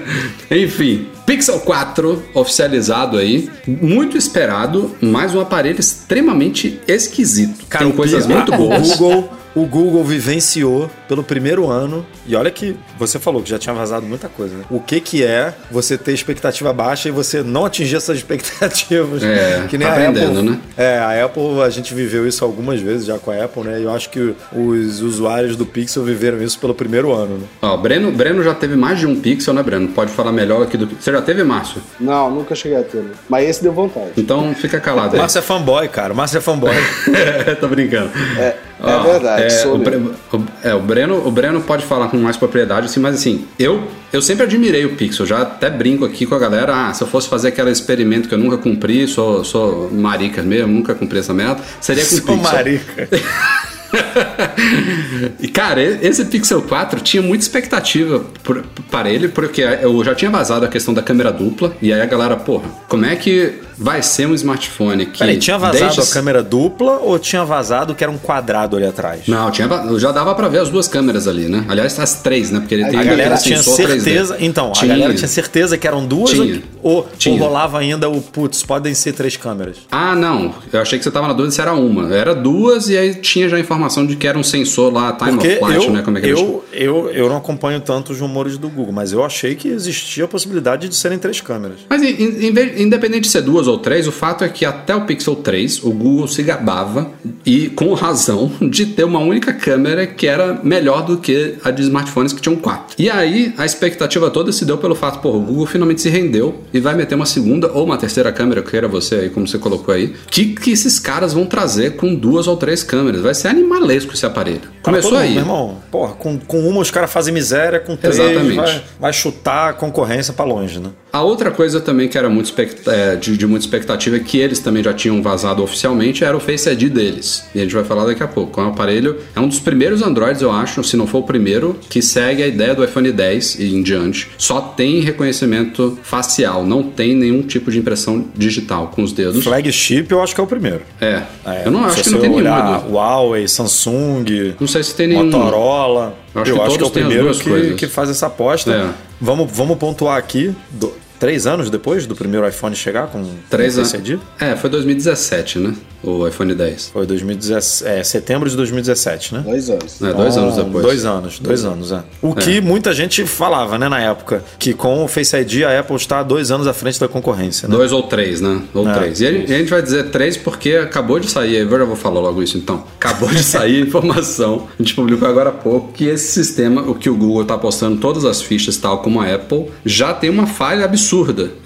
Enfim, Pixel 4 oficializado aí, muito esperado, mas um aparelho extremamente esquisito. Cara, Tem coisas muito boas. Google, o Google vivenciou pelo primeiro ano. E olha que você falou que já tinha vazado muita coisa, né? O que que é você ter expectativa baixa e você não atingir essas expectativas? É, que nem tá a aprendendo, Apple. né? É, a Apple, a gente viveu isso algumas vezes já com a Apple, né? E eu acho que os usuários do Pixel viveram isso pelo primeiro ano, né? Ó, Breno, Breno já teve mais de um Pixel, né, Breno? Pode falar melhor aqui do Você já teve, Márcio? Não, nunca cheguei a ter. né? Mas esse deu vontade. Então fica calado aí. Márcio é fanboy, cara. Márcio é fanboy. Tô brincando. É, é verdade, É, o, Bre- o- é, o Breno, o Breno pode falar com mais propriedade, assim, mas assim, eu, eu sempre admirei o Pixel, já até brinco aqui com a galera, ah, se eu fosse fazer aquele experimento que eu nunca cumpri, sou, sou marica mesmo, nunca cumpri essa meta, seria com o Sou Pixel. marica. E cara, esse Pixel 4 tinha muita expectativa por- para ele, porque eu já tinha vazado a questão da câmera dupla, e aí a galera, porra, como é que vai ser um smartphone que. Peraí, tinha vazado deixa- a câmera dupla ou tinha vazado que era um quadrado ali atrás? Não, tinha, já dava pra ver as duas câmeras ali, né? Aliás, as três, né? Porque ele tem A galera tinha sensor 3D. certeza. Então, Tinha. a galera tinha certeza que eram duas Tinha. ou, ou, Tinha. ou rolava ainda o putz, podem ser três câmeras. Ah, não. Eu achei que você tava na dúvida se era uma. Era duas e aí tinha já a informação de que era um sensor lá, time Porque of flight, eu, né? Como é que eles chamam? eu, eu, eu não acompanho tanto os rumores do Google, mas eu achei que existia a possibilidade de serem três câmeras. Mas in- in- independente de ser duas ou três, o fato é que até o Pixel 3, o Google se gabava, e com razão, de ter uma única câmera que era melhor do que a de smartphones que tinham quatro. E aí, a expectativa toda se deu pelo fato, pô, o Google finalmente se rendeu e vai meter uma segunda ou uma terceira câmera, queira você aí, como você colocou aí. que que esses caras vão trazer com duas ou três câmeras? Vai ser animalesco esse aparelho. Cara, Começou mundo, aí. Meu irmão, porra, com, com uma os caras fazem miséria, com três Exatamente. vai, vai chutar a concorrência pra longe, né? A outra coisa também que era muito é, de, de muita expectativa, que eles também já tinham vazado oficialmente, era o Face ID deles. E a gente vai falar daqui a pouco. É um aparelho, é um dos primeiros Androids, eu acho, se não for o primeiro, que segue a ideia do iPhone 10 e em diante. Só tem reconhecimento facial, não tem nenhum tipo de impressão digital com os dedos. Flagship eu acho que é o primeiro. É. É, eu não acho que não tem olhar Edu. Huawei, Samsung, Não sei se tem nenhum. Motorola. Eu acho eu que acho que é o primeiro que, que faz essa aposta. É. Vamos, vamos pontuar aqui. do- três anos depois do primeiro iPhone chegar com Três anos. Face ID? É, foi 2017, né? O iPhone 10. Foi 2017, é, setembro de 2017, né? Dois anos. É, dois anos Ah, depois. Dois anos, dois anos, é. O que muita gente falava, né, na época, que com o Face ID a Apple está dois anos à frente da concorrência, né? Dois ou três, né? Ou É, três. E a, e a gente vai dizer três porque acabou de sair, eu já vou falar logo isso então. Acabou de sair a informação, a gente publicou agora há pouco, que esse sistema, o que o Google está postando todas as fichas, tal como a Apple, já tem uma falha absurda.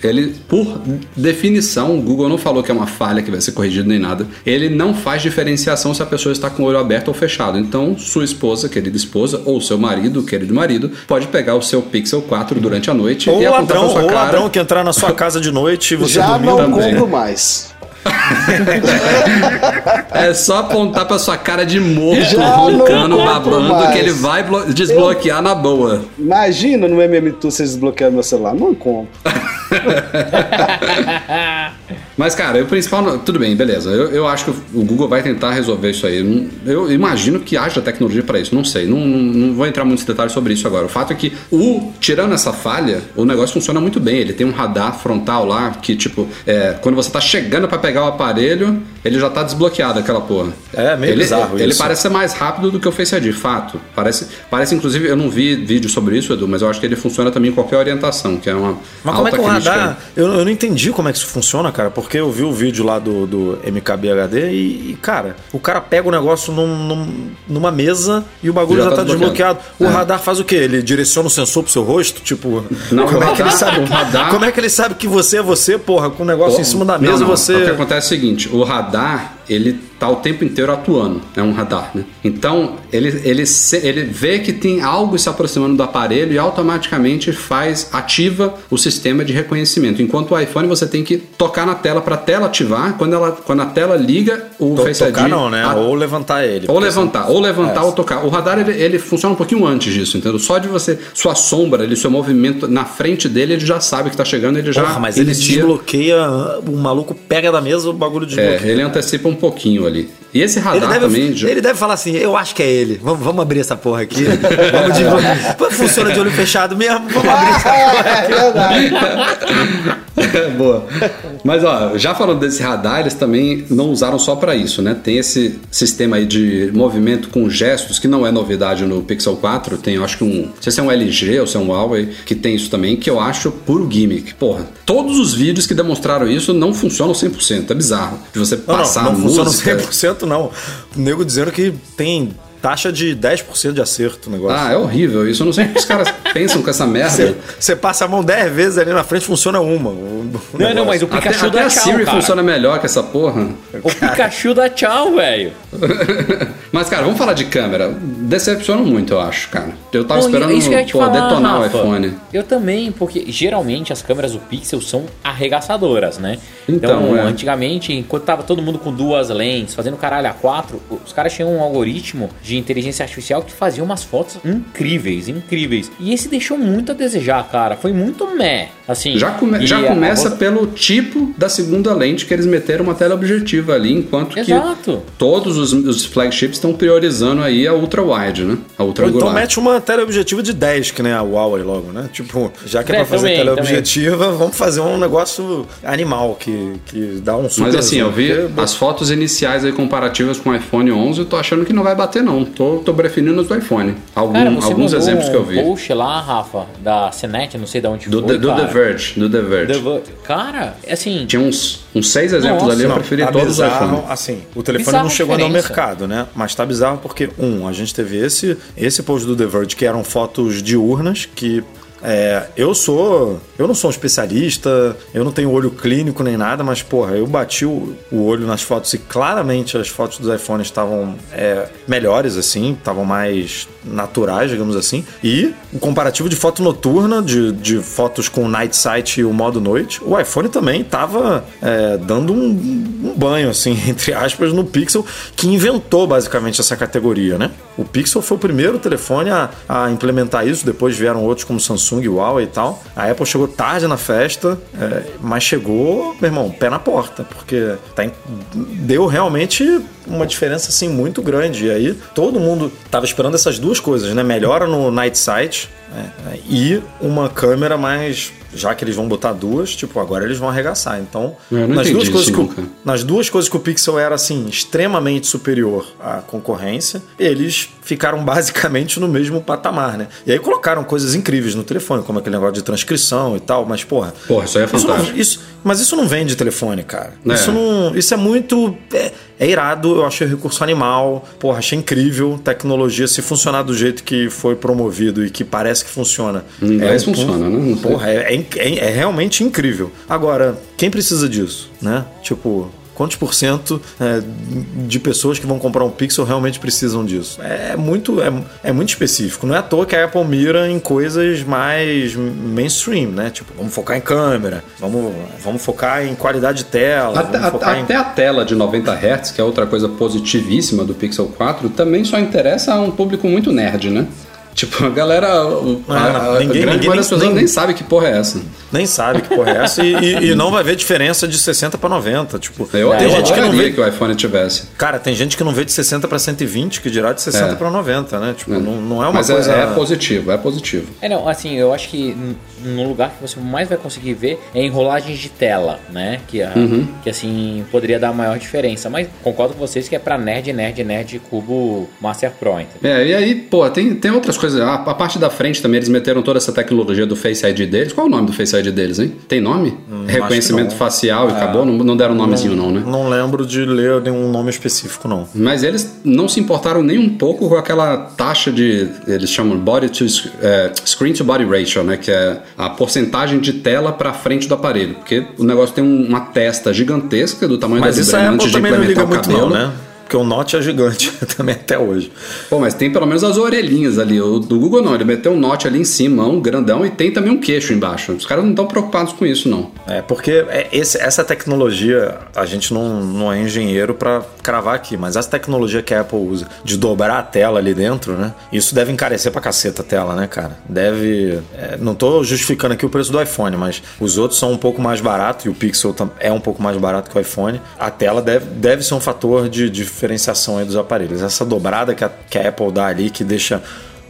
Ele, por definição, o Google não falou que é uma falha que vai ser corrigida nem nada. Ele não faz diferenciação se a pessoa está com o olho aberto ou fechado. Então, sua esposa, querida esposa, ou seu marido, querido marido, pode pegar o seu Pixel 4 durante a noite Ou e apontar ladrão, pra sua ou cara. ladrão que entrar na sua casa de noite e você Já dormindo. não também. compro mais. É só apontar pra sua cara de morto, Já roncando, babando, mais. que ele vai blo- desbloquear na boa. Imagina no MMTool vocês desbloqueando meu celular. Não compro. Mas, cara, o principal. Tudo bem, beleza. Eu, eu acho que o Google vai tentar resolver isso aí. Eu imagino que haja tecnologia pra isso, não sei. Não, não, não vou entrar muitos detalhes sobre isso agora. O fato é que, o, tirando essa falha, o negócio funciona muito bem. Ele tem um radar frontal lá que, tipo, é, quando você tá chegando pra pegar o aparelho, ele já tá desbloqueado, aquela porra. É, meio ele, bizarro Ele isso. parece ser mais rápido do que o Face ID, fato. Parece, parece inclusive, eu não vi vídeo sobre isso, Edu, mas eu acho que ele funciona também em qualquer orientação, que é uma. Mas como é que o crítica. radar. Eu, eu não entendi como é que isso funciona, cara, porque eu vi o vídeo lá do, do MKBHD e, e, cara, o cara pega o negócio num- num- numa mesa e o bagulho já, Já tá, tá desbloqueado. desbloqueado. O É. radar faz o quê? Ele direciona o sensor pro seu rosto? Tipo, Não, como, o é que ele radar- sabe, o radar- como é que ele sabe que você é você, porra, com o negócio em cima da Não, mesa não. e você. O que acontece é o seguinte: o radar, ele tá o tempo inteiro atuando. É um radar, né? Então, ele, ele, ele vê que tem algo se aproximando do aparelho e automaticamente faz, ativa o sistema de reconhecimento. Enquanto o iPhone, você tem que tocar na tela para a tela ativar. Quando, ela, quando a tela liga, o To- Face tocar ID. não, né? a- Ou levantar ele. Ou levantar, ou levantar É. ou tocar. O radar ele, ele funciona um pouquinho antes disso, entendeu? Só de você, sua sombra, ele, seu movimento na frente dele, ele já sabe que tá chegando, ele já Porra, mas ele desbloqueia, o maluco pega da mesa, o bagulho desbloqueia. É, ele antecipa um pouquinho ali. E esse Ele radar deve, também. já- ele deve falar assim, eu acho que é ele. Vamos, vamos abrir essa porra aqui. Vamos Funciona de olho fechado mesmo. Vamos abrir essa É verdade. Boa. Mas ó, já falando desse radar, eles também não usaram só para isso, né? Tem esse sistema aí de movimento com gestos, que não é novidade no Pixel 4. Tem, eu acho que um. Não sei se é um LG ou se é um Huawei, que tem isso também, que eu acho puro gimmick. Porra, todos os vídeos que demonstraram isso não funcionam 100%. É bizarro. De você Não, passar não, não música. Funciona 100% não. O nego dizendo que tem taxa de 10% de acerto o negócio. Ah, é horrível isso. Eu não sei o que os caras pensam com essa merda. Você, passa a mão 10 vezes ali na frente, funciona uma. Não, não, mas o Até, Pikachu até dá a tchau, Siri cara. funciona melhor que essa porra. O Pikachu dá tchau, velho. Mas, cara, vamos falar de câmera. Decepciona muito, eu acho, cara. Eu tava esperando isso que pô, falar, detonar Rafa. o iPhone. Eu também, porque geralmente as câmeras do Pixel são arregaçadoras, né? Então, é. antigamente, enquanto tava todo mundo com duas lentes, fazendo caralho a quatro, os caras tinham um algoritmo de inteligência artificial que fazia umas fotos incríveis, incríveis. E esse deixou muito a desejar, cara. Foi muito meh, assim. Já, come- já começa a- pelo tipo da segunda lente que eles meteram uma tela objetiva ali, enquanto Exato. que todos os, os flagships estão priorizando aí a ultra wide, né? A ultra Ou então angular. mete uma teleobjetiva de 10, que nem a Huawei logo, né? Tipo, já que é, É, pra fazer também, teleobjetiva, vamos fazer um negócio animal que, que dá um super Mas assim, zoom, eu vi porque- as fotos iniciais aí comparativas com o iPhone 11, eu tô achando que não vai bater não. Tô, tô preferindo os do iPhone. Algum- Cara, alguns exemplos que eu um vi. post lá, Rafa, da CNET, não sei de onde Do, foi, do cara. The Verge, do The Verge. The Cara, assim... Tinha uns, uns seis exemplos Nossa, ali, eu Não, preferi tá todos os bizarro, iPhone. assim, o telefone Bizarra não chegou ainda ao mercado, né? Mas tá bizarro porque, um, a gente teve esse, esse post do The Verge que eram fotos diurnas que é, eu sou. Eu não sou um especialista, eu não tenho olho clínico nem nada, mas, porra, eu bati o, o olho nas fotos e claramente as fotos dos iPhones estavam é, melhores, assim, estavam mais naturais, digamos assim. E um comparativo de foto noturna, de, de fotos com o Night Sight e o modo noite, o iPhone também estava dando um, um banho, assim, entre aspas, no Pixel, que inventou basicamente essa categoria, né? O Pixel foi o primeiro telefone a, a implementar isso, depois vieram outros como Samsung, Huawei e tal. A Apple chegou tarde na festa, é, mas chegou, meu irmão, pé na porta, porque tá em- deu realmente uma diferença assim muito grande. E aí todo mundo tava esperando essas duas coisas, né? Melhora no Night Sight né? e uma câmera mais já que eles vão botar duas, tipo, agora eles vão arregaçar. Então, não nas duas, coisas que o, nas duas coisas que o Pixel era assim extremamente superior à concorrência, eles ficaram basicamente no mesmo patamar, né? E aí colocaram coisas incríveis no telefone, como aquele negócio de transcrição e tal, mas porra, Porra, isso aí é isso não- fantástico. isso- mas isso não vende telefone, cara. É. Isso não, isso é muito é, é irado, eu achei o recurso animal, porra, achei incrível, tecnologia se funcionar do jeito que foi promovido e que parece que funciona. Inglês um- funciona, né? Não sei. Porra, é, é é- é realmente incrível. Agora, quem precisa disso, né? Tipo, quantos por cento é, de pessoas que vão comprar um Pixel realmente precisam disso? É muito, é, é muito específico. Não é à toa que a Apple mira em coisas mais mainstream, né? Tipo, vamos focar em câmera, vamos, vamos focar em qualidade de tela, Até, focar em- até a tela de 90 Hz, que é outra coisa positivíssima do Pixel 4, também só interessa a um público muito nerd, né? Tipo, a galera. o- Ah, a, não, a ninguém- grande ninguém maioria das pessoas nem sabe que porra é essa. Nem sabe que porra é essa e, e- e não vai ver diferença de 60 para 90. Tipo, Eu, tem eu gente que não vê. que o iPhone tivesse. Cara, tem gente que não vê de 60 para 120, que dirá de 60 É. para 90, né? Tipo, não, não é uma Mas é- coisa. é, positivo, é positivo. É, não, assim, eu acho que no lugar que você mais vai conseguir ver é enrolagens de tela, né? Que, a- Uhum. que assim, poderia dar maior diferença. Mas concordo com vocês que é pra nerd, nerd, nerd, cubo Master Pro, entendeu? É, e aí, pô, tem, tem outras coisas. A, a parte da frente também, eles meteram toda essa tecnologia do Face ID deles. Qual é o nome do Face ID deles, hein? Tem nome? Reconhecimento que não. facial e acabou? Não, não deram nomezinho, não, né? Não lembro de ler nenhum nome específico, não. Mas eles não se importaram nem um pouco com aquela taxa de. Eles chamam body to é, screen to body ratio, né? Que é a porcentagem de tela para frente do aparelho. Porque o negócio tem um- uma testa gigantesca do tamanho Mas da isso antes de não implementar o cabelo. não, né? Porque o Note é gigante também até hoje. Pô, mas tem pelo menos as orelhinhas ali. O do Google não, ele meteu um note ali em cima, um grandão, e tem também um queixo embaixo. Os caras não estão preocupados com isso, não. É, porque é esse- essa tecnologia, a gente não, não é engenheiro pra cravar aqui, mas essa tecnologia que a Apple usa de dobrar a tela ali dentro, né? Isso deve encarecer pra caceta a tela, né, cara? Deve. é, não tô justificando aqui o preço do iPhone, mas os outros são um pouco mais baratos e o Pixel é um pouco mais barato que o iPhone. A tela deve, deve ser um fator de diferenciação aí dos aparelhos. Essa dobrada que a, que a Apple dá ali, que deixa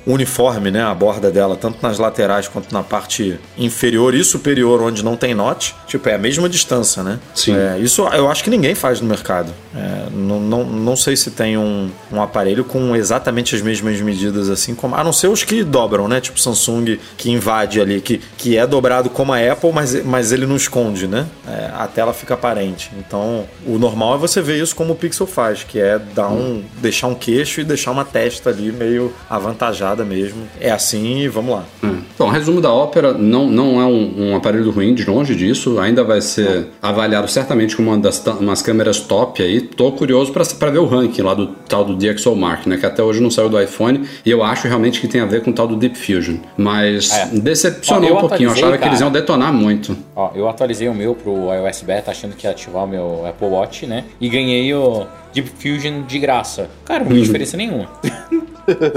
uniforme, né, a borda dela, tanto nas laterais quanto na parte inferior e superior, onde não tem note, tipo, é a mesma distância, né? Sim. É, isso eu acho que ninguém faz no mercado. É, não, não, não sei se tem um, um aparelho com exatamente as mesmas medidas assim, como, a não ser os que dobram, né? Tipo Samsung que invade ali, que, que é dobrado como a Apple, mas, mas ele não esconde, né? É, a tela fica aparente. Então, o normal é você ver isso como o Pixel faz, que é dar um, deixar um queixo e deixar uma testa ali meio avantajada mesmo. É assim e vamos lá. Hum. Bom, resumo da ópera não, não é um, um aparelho ruim, de longe disso. Ainda vai ser avaliado certamente como uma das umas câmeras top aí. Tô curioso pra pra ver o ranking lá do tal do DxOMark, né? Que até hoje não saiu do iPhone. E eu acho realmente que tem a ver com o tal do Deep Fusion. Mas É. decepcionou Ó, um pouquinho. Eu achava que eles cara. iam detonar muito. Ó, eu atualizei o meu pro iOS Beta achando que ia ativar o meu Apple Watch, né? E ganhei o Deep Fusion de graça. Cara, não tem diferença nenhuma.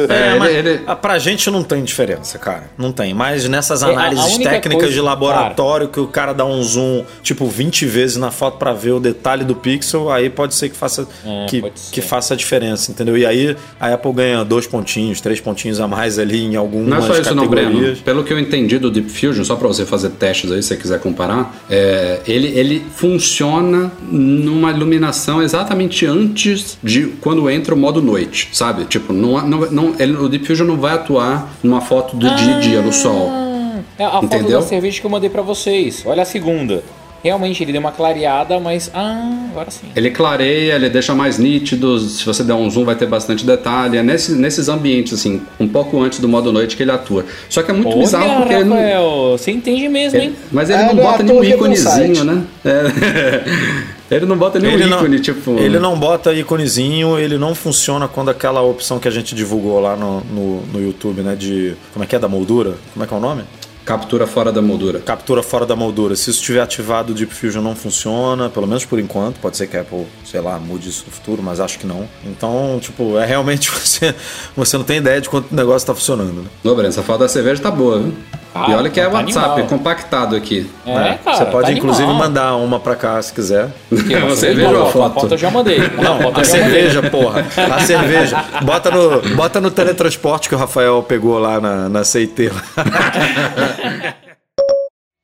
É, mas ele- ele- ah, pra gente não tem diferença, cara. Não tem. Mas nessas É, análises única técnicas coisa- de laboratório que o cara dá um zoom, tipo, 20 vezes na foto pra ver o detalhe do pixel, aí pode ser que faça, É, que, que faça a diferença, entendeu? E aí a Apple ganha dois pontinhos, três pontinhos a mais ali em algumas Não é só isso não, Breno. categorias. Pelo que eu entendi do Deep Fusion, só para você fazer testes aí, se você quiser comparar, é, ele, ele funciona numa iluminação exatamente antes de quando entra o modo noite, sabe? Tipo, não, não, não, ele- o Deep Fusion não vai atuar numa foto do dia a dia no sol. É a foto Entendeu? da cerveja que eu mandei pra vocês. Olha a segunda. Realmente ele deu uma clareada, mas. Ah, agora sim. Ele clareia, ele deixa mais nítido. Se você der um zoom, vai ter bastante detalhe. É nesse, nesses ambientes, assim, um pouco antes do modo noite que ele atua. Só que é muito bizarro Olha, porque ele não. Rafael, você entende mesmo, Ele- hein? mas ele É, não não é bota nenhum íconezinho, né? É. ele não bota nenhum Ele não, ícone, tipo. ele não bota íconezinho, ele não funciona quando aquela opção que a gente divulgou lá no, no, no YouTube, né? De. Como é que é? Da moldura? Como é que é o nome? Captura fora da moldura. captura fora da moldura. Se isso estiver ativado, o Deep Fusion não funciona, pelo menos por enquanto. Pode ser que a Apple, sei lá, mude isso no futuro, mas acho que não. Então, tipo, é realmente você, você não tem ideia de quanto o negócio está funcionando. Né? Essa foto da cerveja tá boa, viu? E olha que é tá WhatsApp, animal. compactado aqui. É, cara. Você pode tá inclusive animal. mandar uma pra cá se quiser. Porque Uma você cerveja ou a a foto? foto eu já mandei. Não, a foto A cerveja, porra. A cerveja. Bota no, bota no teletransporte que o Rafael pegou lá na, na CIT.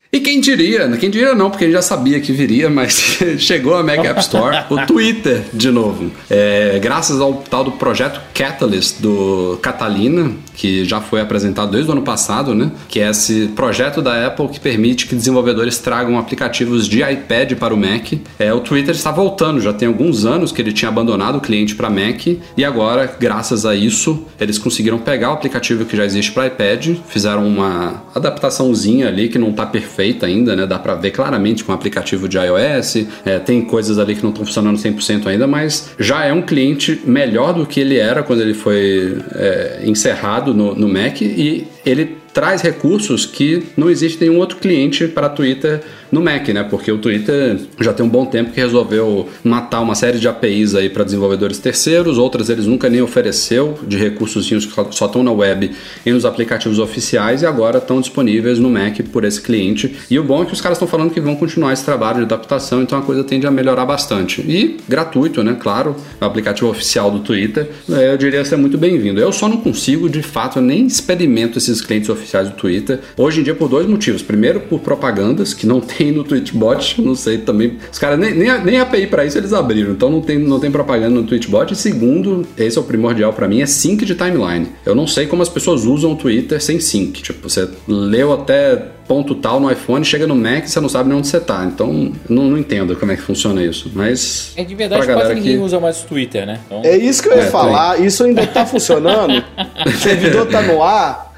E quem diria, quem diria não, porque a gente já sabia que viria, mas chegou a Mac App Store, o Twitter de novo. É, graças ao tal do projeto Catalyst do Catalina, que já foi apresentado desde o ano passado, né? Que é esse projeto da Apple que permite que desenvolvedores tragam aplicativos de iPad para o Mac. É, o Twitter está voltando, já tem alguns anos que ele tinha abandonado o cliente para Mac e agora, graças a isso, eles conseguiram pegar o aplicativo que já existe para iPad, fizeram uma adaptaçãozinha ali que não está perfeita ainda, né? Dá para ver claramente com o aplicativo de iOS, é, tem coisas ali que não estão funcionando 100% ainda, mas já é um cliente melhor do que ele era quando ele foi é, encerrado no, no Mac e ele traz recursos que não existe nenhum outro cliente para Twitter no Mac, né? Porque o Twitter já tem um bom tempo que resolveu matar uma série de APIs aí para desenvolvedores terceiros, outras eles nunca nem ofereceu de recursos que só estão na web e nos aplicativos oficiais e agora estão disponíveis no Mac por esse cliente. E o bom é que os caras estão falando que vão continuar esse trabalho de adaptação, então a coisa tende a melhorar bastante. E gratuito, né? Claro, o aplicativo oficial do Twitter, eu diria ser muito bem-vindo. Eu só não consigo, de fato, nem experimento esses clientes oficiais do Twitter. Hoje em dia por dois motivos. Primeiro, por propagandas que não tem no Twitchbot, não sei também. Os caras nem, nem, nem API para isso eles abriram, então não tem, não tem propaganda no Twitchbot. E segundo, esse é o primordial para mim, é sync de timeline. Eu não sei como as pessoas usam o Twitter sem sync. Tipo, você leu até ponto tal no iPhone, chega no Mac e você não sabe nem onde você tá. Então, não, não entendo como é que funciona isso. Mas. É de verdade, pra quase ninguém que- usa mais o Twitter, né? Então, É isso que eu ia É, falar. Isso ainda tá funcionando? o servidor tá no ar?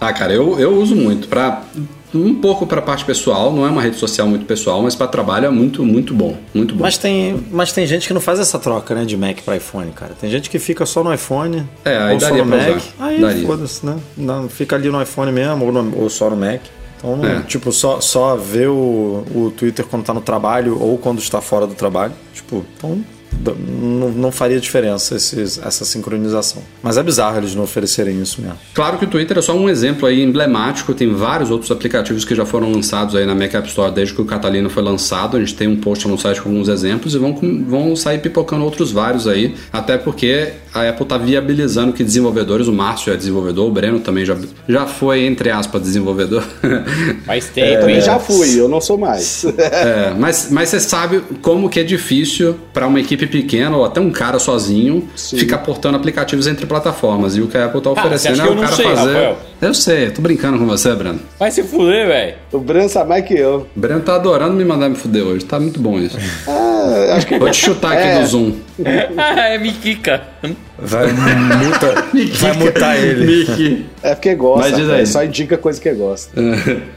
Ah, cara, eu, eu uso muito para um pouco para parte pessoal, não é uma rede social muito pessoal, mas para trabalho é muito muito bom, muito bom. Mas tem, mas tem gente que não faz essa troca, né, de Mac para iPhone, cara. Tem gente que fica só no iPhone É, aí ou só no pra Mac. usar. Aí foda-se, né? Não, fica ali no iPhone mesmo ou, no- ou só no Mac. Então, É. tipo, só, só ver o, o Twitter quando tá no trabalho ou quando está fora do trabalho. Tipo, então não, não faria diferença esses- essa sincronização. Mas é bizarro eles não oferecerem isso mesmo. Claro que o Twitter é só um exemplo aí emblemático, tem vários outros aplicativos que já foram lançados aí na Mac App Store desde que o Catalina foi lançado. A gente tem um post no site com alguns exemplos e vão, vão sair pipocando outros vários aí, até porque a Apple está viabilizando que desenvolvedores, o Márcio é desenvolvedor, o Breno também já, já foi, entre aspas, desenvolvedor. faz tempo, Eu também já fui, eu não sou mais. É, mas, mas você sabe como que é difícil para uma equipe pequena ou até um cara sozinho ficar portando aplicativos entre plataformas. E o que a Apple tá você oferecendo acha é o cara sei, fazer. Rafael? Eu sei, eu tô brincando com você, Breno. Vai se fuder, velho. O Breno sabe mais que eu. O Breno tá adorando me mandar me fuder hoje, tá muito bom isso. Ah, acho que Vou te chutar aqui É. do Zoom. é Miquica. Vai, muta, vai mutar ele. Mickey. é porque gosta. Mas diz aí. É só indica coisa que gosta.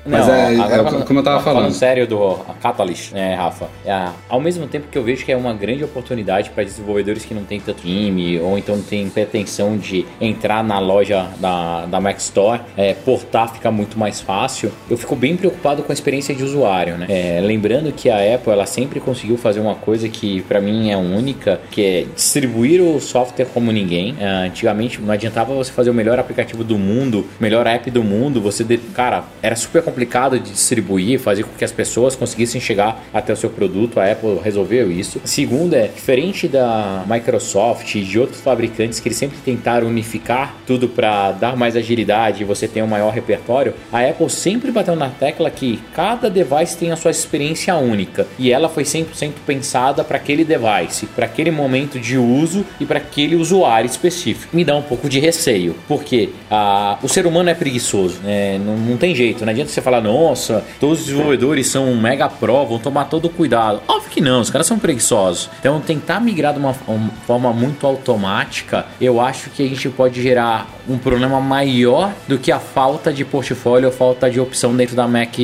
Mas Não, é, agora é falando- como eu tava falando. sério do a Catalyst, né, Rafa? É, ao mesmo tempo que eu vejo que é uma grande oportunidade para desenvolvedores que não têm tanto time ou então não têm pretensão de entrar na loja da, da Mac Store, é, portar fica muito mais fácil. Eu fico bem preocupado com a experiência de usuário, né? É, lembrando que a Apple ela sempre conseguiu fazer uma coisa que para mim é única, que é distribuir o software como ninguém. É, antigamente não adiantava você fazer o melhor aplicativo do mundo, melhor app do mundo, você de- cara, era super complicado de distribuir, fazer com que as pessoas conseguissem chegar até o seu produto. A Apple resolveu isso. Segundo é diferente da Microsoft e de outros fabricantes que eles sempre tentaram unificar tudo para dar mais agilidade e você ter um maior repertório. A Apple sempre bateu na tecla que cada device tem a sua experiência única e ela foi 100% pensada para aquele device, para aquele momento de uso e para aquele usuário específico. Me dá um pouco de receio, porque ah, o ser humano é preguiçoso, né? não, não tem jeito. Não adianta você falar, nossa, todos os desenvolvedores são mega pro, vão tomar todo o cuidado. Óbvio que não, os caras são preguiçosos. Então, tentar migrar de uma forma muito automática, eu acho que a gente pode gerar um problema maior do que a falta de portfólio ou falta de opção dentro da Mac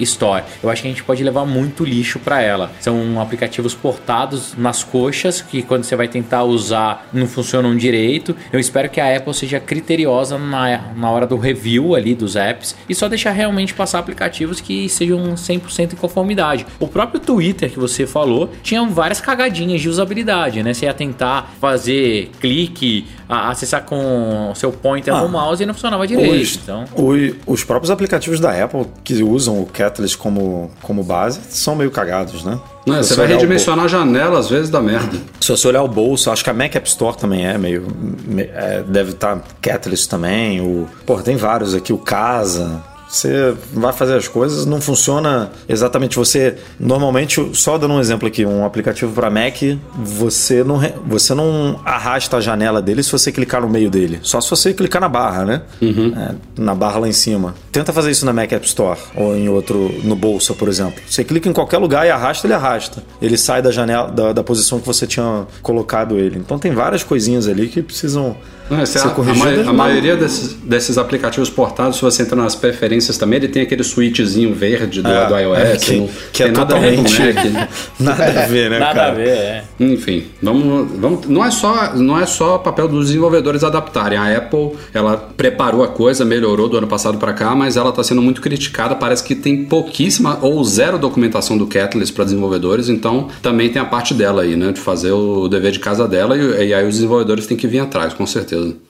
Store. Eu acho que a gente pode levar muito lixo para ela. São aplicativos portados nas coxas que quando você vai tentar usar não funcionam direito. Eu espero que a Apple seja criteriosa na, na hora do review ali dos apps e só deixar realmente passar aplicativos que sejam 100% em conformidade. O próprio Twitter que você falou tinha várias cagadinhas de usabilidade, né? Você ia tentar fazer clique a- acessar com o seu pointer Ah. com o mouse e não funcionava direito. Os, Então, o- os próprios aplicativos da Apple que usam o Catalyst como, como base são meio cagados, né? Não, Se você vai redimensionar a janela, às vezes dá merda. Se você olhar o bolso, acho que a Mac App Store também é meio. me- é, deve estar Catalyst também. O, pô, tem vários aqui, o Casa. Você vai fazer as coisas, não funciona exatamente. Você normalmente, só dando um exemplo aqui, um aplicativo para Mac, você não, você não arrasta a janela dele se você clicar no meio dele. Só se você clicar na barra, né? É, na barra lá em cima. Tenta fazer isso na Mac App Store ou em outro, no bolsa, por exemplo. Você clica em qualquer lugar e arrasta, ele arrasta. Ele sai da janela, da, da posição que você tinha colocado ele. Então tem várias coisinhas ali que precisam Não, é ser a, a, corrigidas. ma- a maioria desses, desses aplicativos portados, se você entra nas preferências também, ele tem aquele switchzinho verde do, É, do iOS. é, que- não que é tem nada a ver com o totalmente- Mac. Nada a ver, né, nada cara? a ver, é. Enfim, vamos, vamos, não é só não é só papel dos desenvolvedores adaptarem. A Apple, ela preparou a coisa, melhorou do ano passado para cá, mas ela está sendo muito criticada. Parece que tem pouquíssima ou zero documentação do Catalyst para desenvolvedores, então também tem a parte dela aí, né, de fazer o dever de casa dela e, e aí os desenvolvedores têm que vir atrás, com certeza. Bom,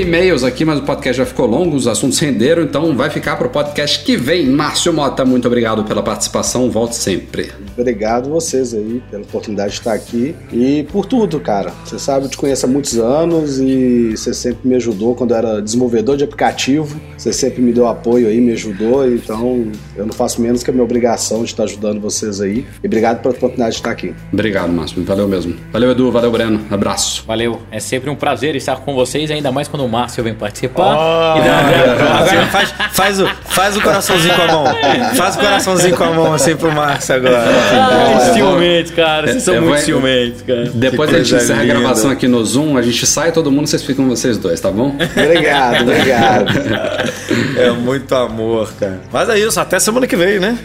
e-mails aqui, mas o podcast já ficou longo, os assuntos renderam, então vai ficar para o podcast que vem. Márcio Mota, muito obrigado pela participação, volte sempre. Obrigado vocês aí pela oportunidade de estar aqui e por tudo, cara. Você sabe, eu te conheço há muitos anos e você sempre me ajudou quando eu era desenvolvedor de aplicativo. Você sempre me deu apoio aí, me ajudou. Então eu não faço menos que a minha obrigação de estar ajudando vocês aí. E obrigado pela oportunidade de estar aqui. Obrigado, Márcio, valeu mesmo. Valeu, Edu, valeu, Breno, abraço. Valeu. É sempre um prazer estar com vocês, ainda mais quando o Márcio vem participar. Oh, E dá- agora faz, faz, o, faz o coraçãozinho com a mão. Faz o coraçãozinho com a mão assim pro Márcio agora. Ai, ciumentos, cara. Vocês são Eu muito vou- ciumentos, cara. Depois Que a gente encerra a gravação aqui no Zoom, a gente sai todo mundo, vocês ficam vocês dois, tá bom? Obrigado, obrigado. É muito amor, cara. Mas é isso, até semana que vem, né?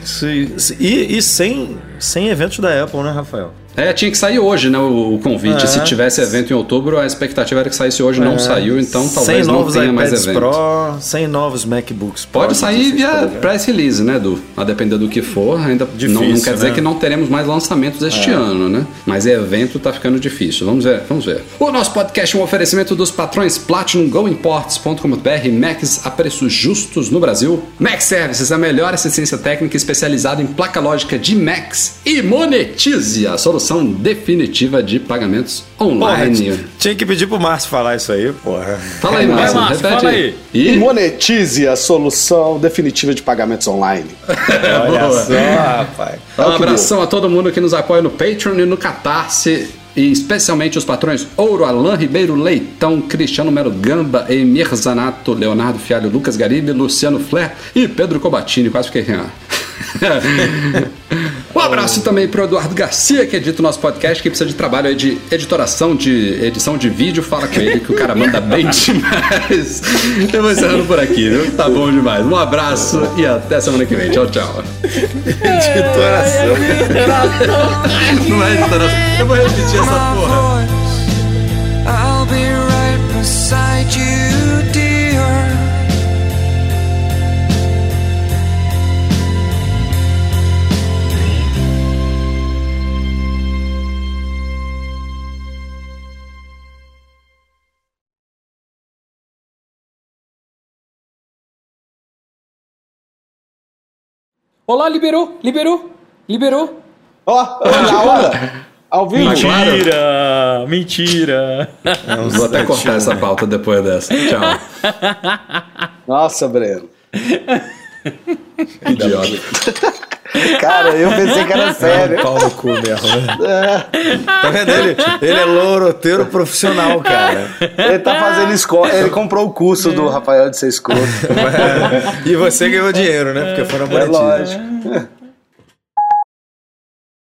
E, e sem, sem eventos da Apple, né, Rafael? É, tinha que sair hoje, né, o, convite. É. Se tivesse evento em outubro, a expectativa era que saísse hoje, não saiu, então sem talvez não tenha mais iPads evento. Pro, sem novos MacBooks Pro. Pode sair 16 via press release, né, Edu? A depender do que for, ainda Difícil, não, não quer dizer né? que não teremos mais lançamentos este ano, né? Mas evento tá ficando difícil. Vamos ver, vamos ver. O nosso podcast é um oferecimento dos patrões Platinum GoImports.com.br, Macs a preços justos no Brasil. Mac Services, a melhor assistência técnica especializada em placa lógica de Macs. E monetize a solução definitiva de pagamentos Porra, online. t- tinha que pedir pro Márcio falar isso aí, porra. Fala aí, Márcio, Márcio, repete fala aí. E monetize a solução definitiva de pagamentos online. Olha Boa. só, rapaz. Um É abração a todo mundo que nos apoia no Patreon e no Catarse. E especialmente os patrões Ouro, Alain Ribeiro Leitão, Cristiano Melo Gamba, Emir Zanato, Leonardo Fialho, Lucas Garibe, Luciano Flair e Pedro Cobatini. Quase fiquei. ah. um abraço também para o Eduardo Garcia, que edita o nosso podcast, que precisa de trabalho de editoração, de edição de vídeo. Fala com ele que o cara manda bem demais. Eu vou encerrando por aqui, viu? Tá bom demais. Um abraço e até semana que vem. Tchau, tchau. Editoração. Não é editoração. Eu vou repetir essa porra. Olá, liberou, liberou, liberou. Ó, na hora, ao vivo. Mentira, mentira. Vou até cortar essa pauta depois dessa. Tchau. Nossa, Breno. Idiota. Cara, eu pensei que era sério. Pau no cu mesmo, né? Tá vendo? Ele, ele é loroteiro profissional, cara. Ele tá fazendo escola. Ele comprou o curso do Rafael de ser escroto. E você ganhou dinheiro, né? Porque na É boletim. lógico.